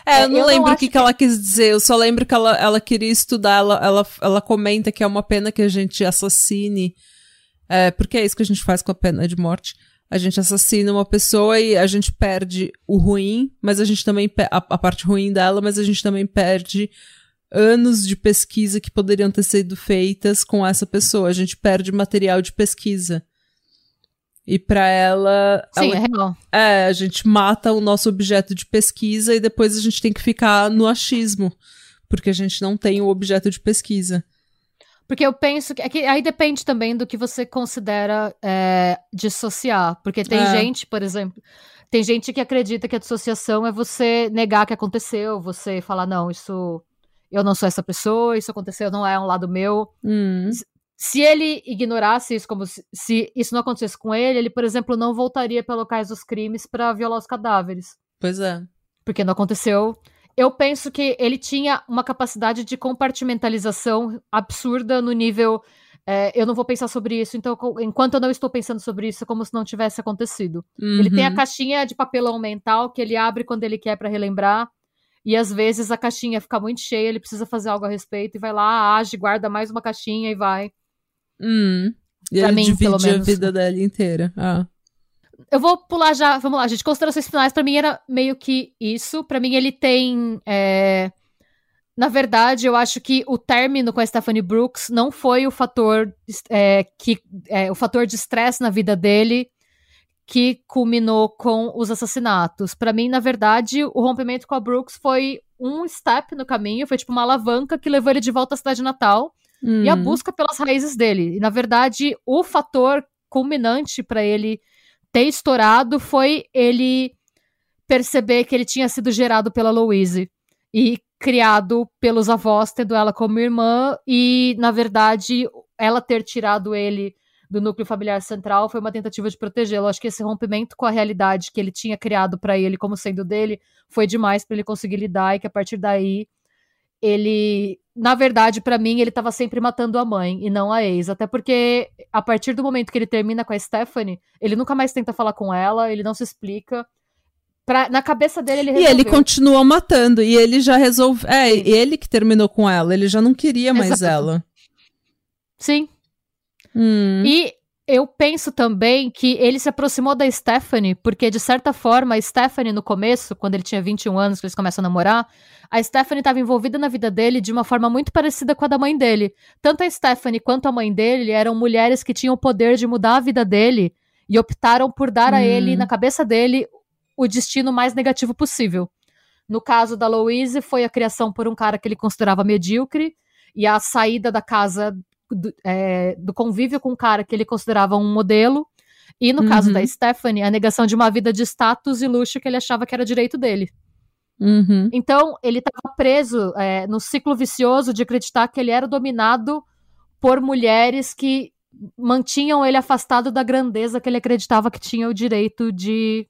É, eu não eu lembro o que, que, ela quis dizer, eu só lembro que ela, ela queria estudar, ela, ela, ela comenta que é uma pena que a gente assassine, é, porque é isso que a gente faz com a pena de morte. A gente assassina uma pessoa e a gente perde o ruim, mas a gente também a, a parte ruim dela, mas a gente também perde anos de pesquisa que poderiam ter sido feitas com essa pessoa. A gente perde material de pesquisa. E para ela. Sim, ela, é real. É, a gente mata o nosso objeto de pesquisa e depois a gente tem que ficar no achismo, porque a gente não tem o objeto de pesquisa. Porque eu penso que, é que aí depende também do que você considera é, dissociar. Porque tem É. gente, por exemplo, tem gente que acredita que a dissociação é você negar que aconteceu, você falar, não, isso. Eu não sou essa pessoa, isso aconteceu, não é um lado meu. Hum. Se ele ignorasse isso, como se, se isso não acontecesse com ele, ele, por exemplo, não voltaria para locais dos crimes para violar os cadáveres. Pois é. Porque não aconteceu. Eu penso que ele tinha uma capacidade de compartimentalização absurda no nível. é, eu não vou pensar sobre isso, então, enquanto eu não estou pensando sobre isso, é como se não tivesse acontecido. Ele tem a Uhum. caixinha de papelão mental que ele abre quando ele quer para relembrar. E às vezes a caixinha fica muito cheia, ele precisa fazer algo a respeito e vai lá, age, guarda mais uma caixinha e vai. Hum. E Pra ele mim, pelo divide a menos. vida dele inteira. Ah. Eu vou pular já, vamos lá, gente. Considerações finais, pra mim era meio que isso. Pra mim ele tem. é, Na verdade, eu acho que o término com a Stephanie Brooks não foi o fator é, que é, o fator de estresse na vida dele que culminou com os assassinatos. Pra mim, na verdade, o rompimento com a Brooks foi um step no caminho, foi tipo uma alavanca que levou ele de volta à cidade natal e a Hum. busca pelas raízes dele. E, na verdade, o fator culminante pra ele ter estourado foi ele perceber que ele tinha sido gerado pela Louise e criado pelos avós, tendo ela como irmã, e, na verdade, ela ter tirado ele do núcleo familiar central foi uma tentativa de protegê-lo. Acho que esse rompimento com a realidade que ele tinha criado pra ele como sendo dele foi demais pra ele conseguir lidar e que a partir daí ele, na verdade, pra mim, ele tava sempre matando a mãe e não a ex. Até porque, a partir do momento que ele termina com a Stephanie, ele nunca mais tenta falar com ela, ele não se explica. Pra- na cabeça dele, ele E resolveu. ele continua matando. E ele já resolveu. É, Sim. ele que terminou com ela. Ele já não queria mais Exato. ela. Sim. Hum. E eu penso também que ele se aproximou da Stephanie, porque de certa forma a Stephanie no começo, quando ele tinha 21 anos, que eles começam a namorar, a Stephanie estava envolvida na vida dele de uma forma muito parecida com a da mãe dele. Tanto a Stephanie quanto a mãe dele eram mulheres que tinham o poder de mudar a vida dele e optaram por dar a Hum. ele, na cabeça dele, o destino mais negativo possível. No caso da Louise, foi a criação por um cara que ele considerava medíocre e a saída da casa do, é, do convívio com um cara que ele considerava um modelo. E no caso Uhum. da Stephanie, a negação de uma vida de status e luxo que ele achava que era direito dele. Uhum. Então, ele estava preso é, no ciclo vicioso de acreditar que ele era dominado por mulheres que mantinham ele afastado da grandeza que ele acreditava que tinha o direito de,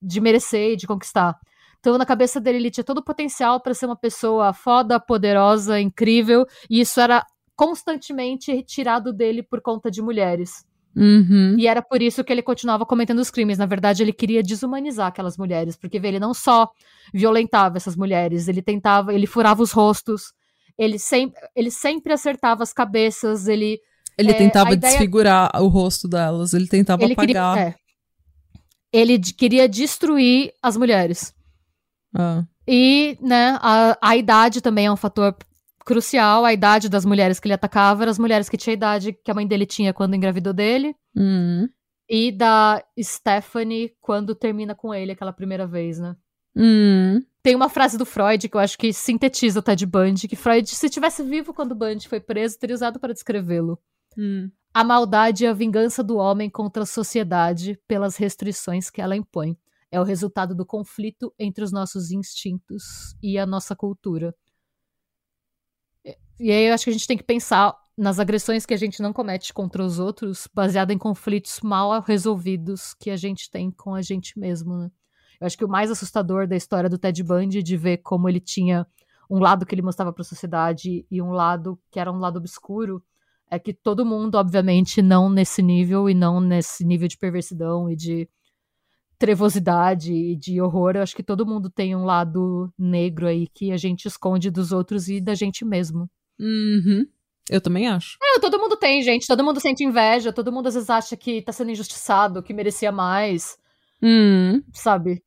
de merecer e de conquistar. Então, na cabeça dele, ele tinha todo o potencial para ser uma pessoa foda, poderosa, incrível, e isso era constantemente retirado dele por conta de mulheres. Uhum. E era por isso que ele continuava cometendo os crimes. Na verdade, ele queria desumanizar aquelas mulheres, porque ele não só violentava essas mulheres, ele tentava, ele furava os rostos, ele sempre, ele sempre acertava as cabeças, ele Ele É, tentava ideia- desfigurar o rosto delas. Ele tentava ele queria, apagar. é. ele queria destruir as mulheres. Ah. E, né, a, a idade também é um fator crucial. A idade das mulheres que ele atacava eram as mulheres que tinha a idade que a mãe dele tinha quando engravidou dele. Hum. E da Stephanie quando termina com ele aquela primeira vez, né? Hum. Tem uma frase do Freud que eu acho que sintetiza o Ted Bundy, que Freud, se tivesse vivo quando Bundy foi preso, teria usado para descrevê-lo. Hum. A maldade é a vingança do homem contra a sociedade pelas restrições que ela impõe. É o resultado do conflito entre os nossos instintos e a nossa cultura. E aí eu acho que a gente tem que pensar nas agressões que a gente não comete contra os outros, baseado em conflitos mal resolvidos que a gente tem com a gente mesmo, né? Eu acho que o mais assustador da história do Ted Bundy de ver como ele tinha um lado que ele mostrava para a sociedade e um lado que era um lado obscuro é que todo mundo, obviamente, não nesse nível e não nesse nível de perversidão e de trevosidade e de horror. Eu acho que todo mundo tem um lado negro aí que a gente esconde dos outros e da gente mesmo. Uhum. Eu também acho. É, todo mundo tem, gente. Todo mundo sente inveja. Todo mundo às vezes acha que tá sendo injustiçado, que merecia mais, Hum. sabe?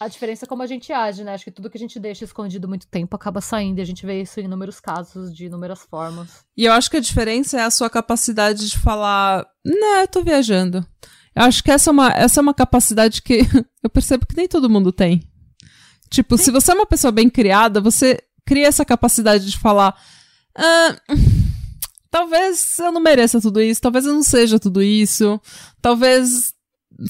A diferença é como a gente age, né? Acho que tudo que a gente deixa escondido muito tempo acaba saindo. E a gente vê isso em inúmeros casos, de inúmeras formas. E eu acho que a diferença é a sua capacidade de falar, né, eu tô viajando. Eu acho que essa é uma, essa é uma capacidade que eu percebo que nem todo mundo tem. Tipo, se você é uma pessoa bem criada, você cria essa capacidade de falar, Ah, talvez eu não mereça tudo isso, talvez eu não seja tudo isso, talvez,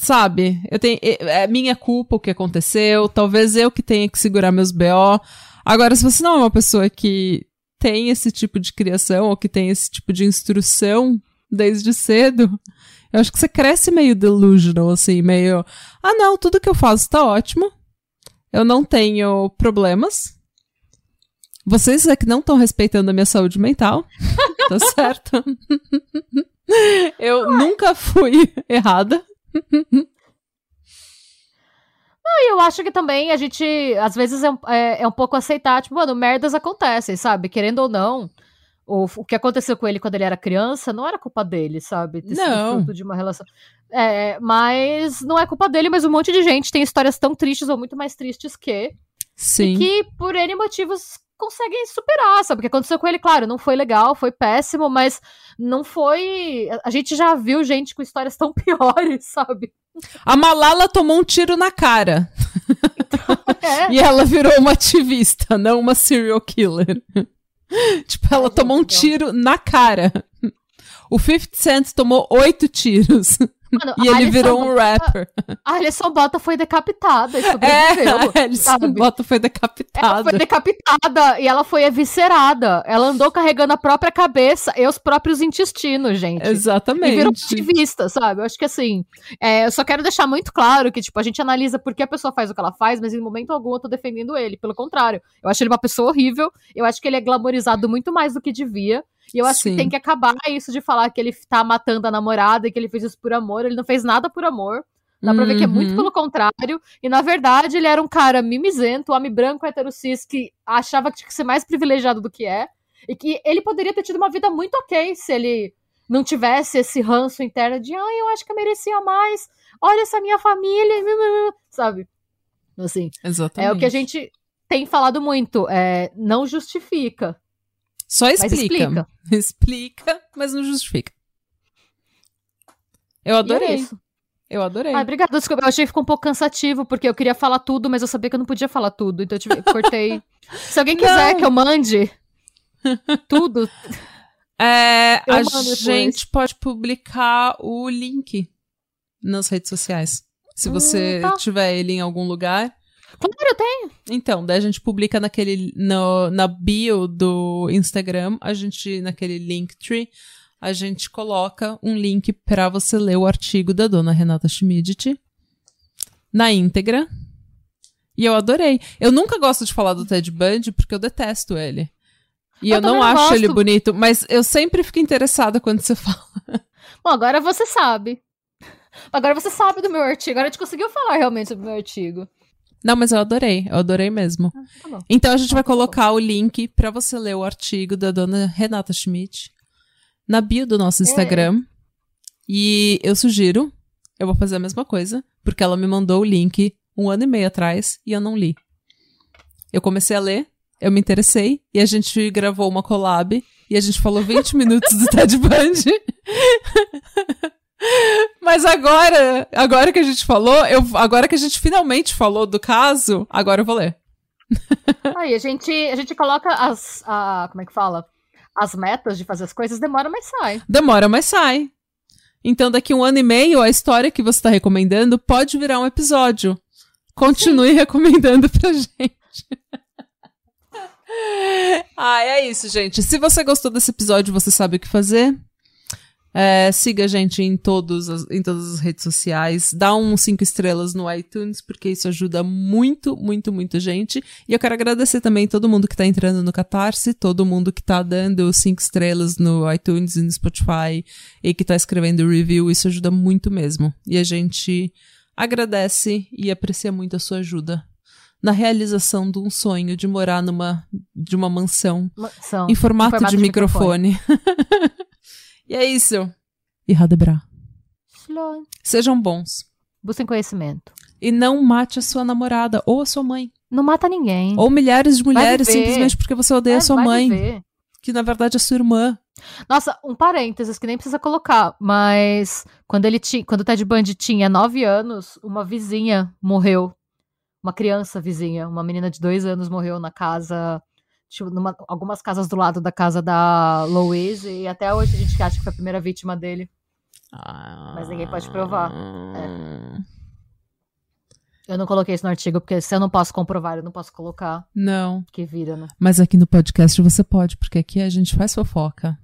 sabe, eu tenho, é minha culpa o que aconteceu, talvez eu que tenha que segurar meus BO. Agora, se você não é uma pessoa que tem esse tipo de criação ou que tem esse tipo de instrução desde cedo, eu acho que você cresce meio delusional, assim, meio. Ah, não, tudo que eu faço tá ótimo. Eu não tenho problemas. Vocês é que não estão respeitando a minha saúde mental. tá certo? eu Ué. nunca fui errada. Não, eu acho que também a gente, às vezes, é, é, é um pouco aceitar, tipo, mano, merdas acontecem, sabe? Querendo ou não o, o que aconteceu com ele quando ele era criança não era culpa dele, sabe? Ter não. fruto de uma relação. É, mas não é culpa dele, mas um monte de gente tem histórias tão tristes ou muito mais tristes que. Sim. E que, por N motivos, conseguem superar, sabe? O que aconteceu com ele, claro, não foi legal, foi péssimo, mas não foi. A gente já viu gente com histórias tão piores, sabe? A Malala tomou um tiro na cara. Então, é. e ela virou uma ativista, não uma serial killer. tipo, ela tomou um tiro na cara. O 50 Cent tomou oito tiros. Mano, e ele virou um rapper. A Alison Bota foi decapitada. É, a Alison Bota foi decapitada. Ela foi decapitada e ela foi eviscerada. Ela andou carregando a própria cabeça e os próprios intestinos, gente. Exatamente. E virou ativista, sabe? Eu acho que assim, é, eu só quero deixar muito claro que, tipo, a gente analisa por que a pessoa faz o que ela faz, mas em momento algum eu tô defendendo ele. Pelo contrário, eu acho ele uma pessoa horrível, eu acho que ele é glamorizado muito mais do que devia. E eu acho Sim. que tem que acabar isso de falar que ele tá matando a namorada e que ele fez isso por amor. Ele não fez nada por amor. Dá pra uhum. ver que é muito uhum. pelo contrário. E na verdade ele era um cara mimizento, homem branco, cis que achava que tinha que ser mais privilegiado do que é. E que ele poderia ter tido uma vida muito ok se ele não tivesse esse ranço interno de, ai, eu acho que eu merecia mais. Olha essa minha família, sabe? Assim. Exatamente. É o que a gente tem falado muito. É, não justifica. Só explica. explica. explica. mas não justifica. Eu adorei. É eu adorei. Ah, obrigada. Desculpa, eu achei que ficou um pouco cansativo, porque eu queria falar tudo, mas eu sabia que eu não podia falar tudo. Então eu tive, cortei. Se alguém quiser não. que eu mande tudo. É, a gente pode publicar o link nas redes sociais. Se você hum, tá. tiver ele em algum lugar. Claro, eu tenho. Então, daí a gente publica naquele no, na bio do Instagram, a gente naquele Linktree, a gente coloca um link para você ler o artigo da dona Renata Schmidt na íntegra. E eu adorei. Eu nunca gosto de falar do Ted Bundy porque eu detesto ele. E eu, eu não acho gosto. ele bonito, mas eu sempre fico interessada quando você fala. Bom, agora você sabe. Agora você sabe do meu artigo. Agora a gente conseguiu falar realmente do meu artigo. Não, mas eu adorei, eu adorei mesmo. Ah, tá então a gente vai colocar o link para você ler o artigo da dona Renata Schmidt na bio do nosso Instagram. É. E eu sugiro, eu vou fazer a mesma coisa, porque ela me mandou o link um ano e meio atrás e eu não li. Eu comecei a ler, eu me interessei e a gente gravou uma collab e a gente falou 20 minutos do Ted Bundy. Mas agora, agora que a gente falou, eu, agora que a gente finalmente falou do caso, agora eu vou ler. Aí a gente, a gente coloca as, a, como é que fala? As metas de fazer as coisas demora, mas sai. Demora, mas sai. Então, daqui um ano e meio, a história que você está recomendando pode virar um episódio. Continue Sim. recomendando pra gente. ah, é isso, gente. Se você gostou desse episódio, você sabe o que fazer. É, siga a gente em, todos em todas as redes sociais. Dá um cinco estrelas no iTunes, porque isso ajuda muito, muito, muito gente. E eu quero agradecer também todo mundo que tá entrando no Catarse, todo mundo que tá dando cinco estrelas no iTunes e no Spotify e que tá escrevendo review. Isso ajuda muito mesmo. E a gente agradece e aprecia muito a sua ajuda na realização de um sonho de morar numa de uma mansão, mansão em, formato em formato de, de microfone. microfone. E é isso. E Radebra. Sejam bons. Busquem conhecimento. E não mate a sua namorada ou a sua mãe. Não mata ninguém. Ou milhares de mulheres simplesmente porque você odeia é, a sua mãe. Viver. Que na verdade é sua irmã. Nossa, um parênteses que nem precisa colocar, mas quando ele tinha, quando o Ted Bundy tinha nove anos, uma vizinha morreu. Uma criança vizinha, uma menina de dois anos morreu na casa tipo, numa, algumas casas do lado da casa da Louise, e até hoje a gente acha que foi a primeira vítima dele. Ah, Mas ninguém pode provar. Eu não coloquei isso no artigo, porque se eu não posso comprovar, eu não posso colocar Não. que vira, né? Mas aqui no podcast você pode, porque aqui a gente faz fofoca.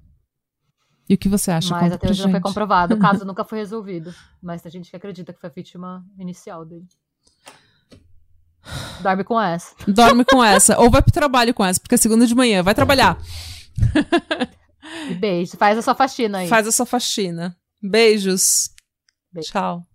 E o que você acha? Mas até hoje não foi comprovado. O caso nunca foi resolvido. Mas tem gente que acredita que foi a vítima inicial dele. Dorme com essa. Dorme com essa. Ou vai pro trabalho com essa, porque é segunda de manhã. Vai trabalhar. Beijo. Faz a sua faxina aí. Faz a sua faxina. Beijos. Beijo. Tchau.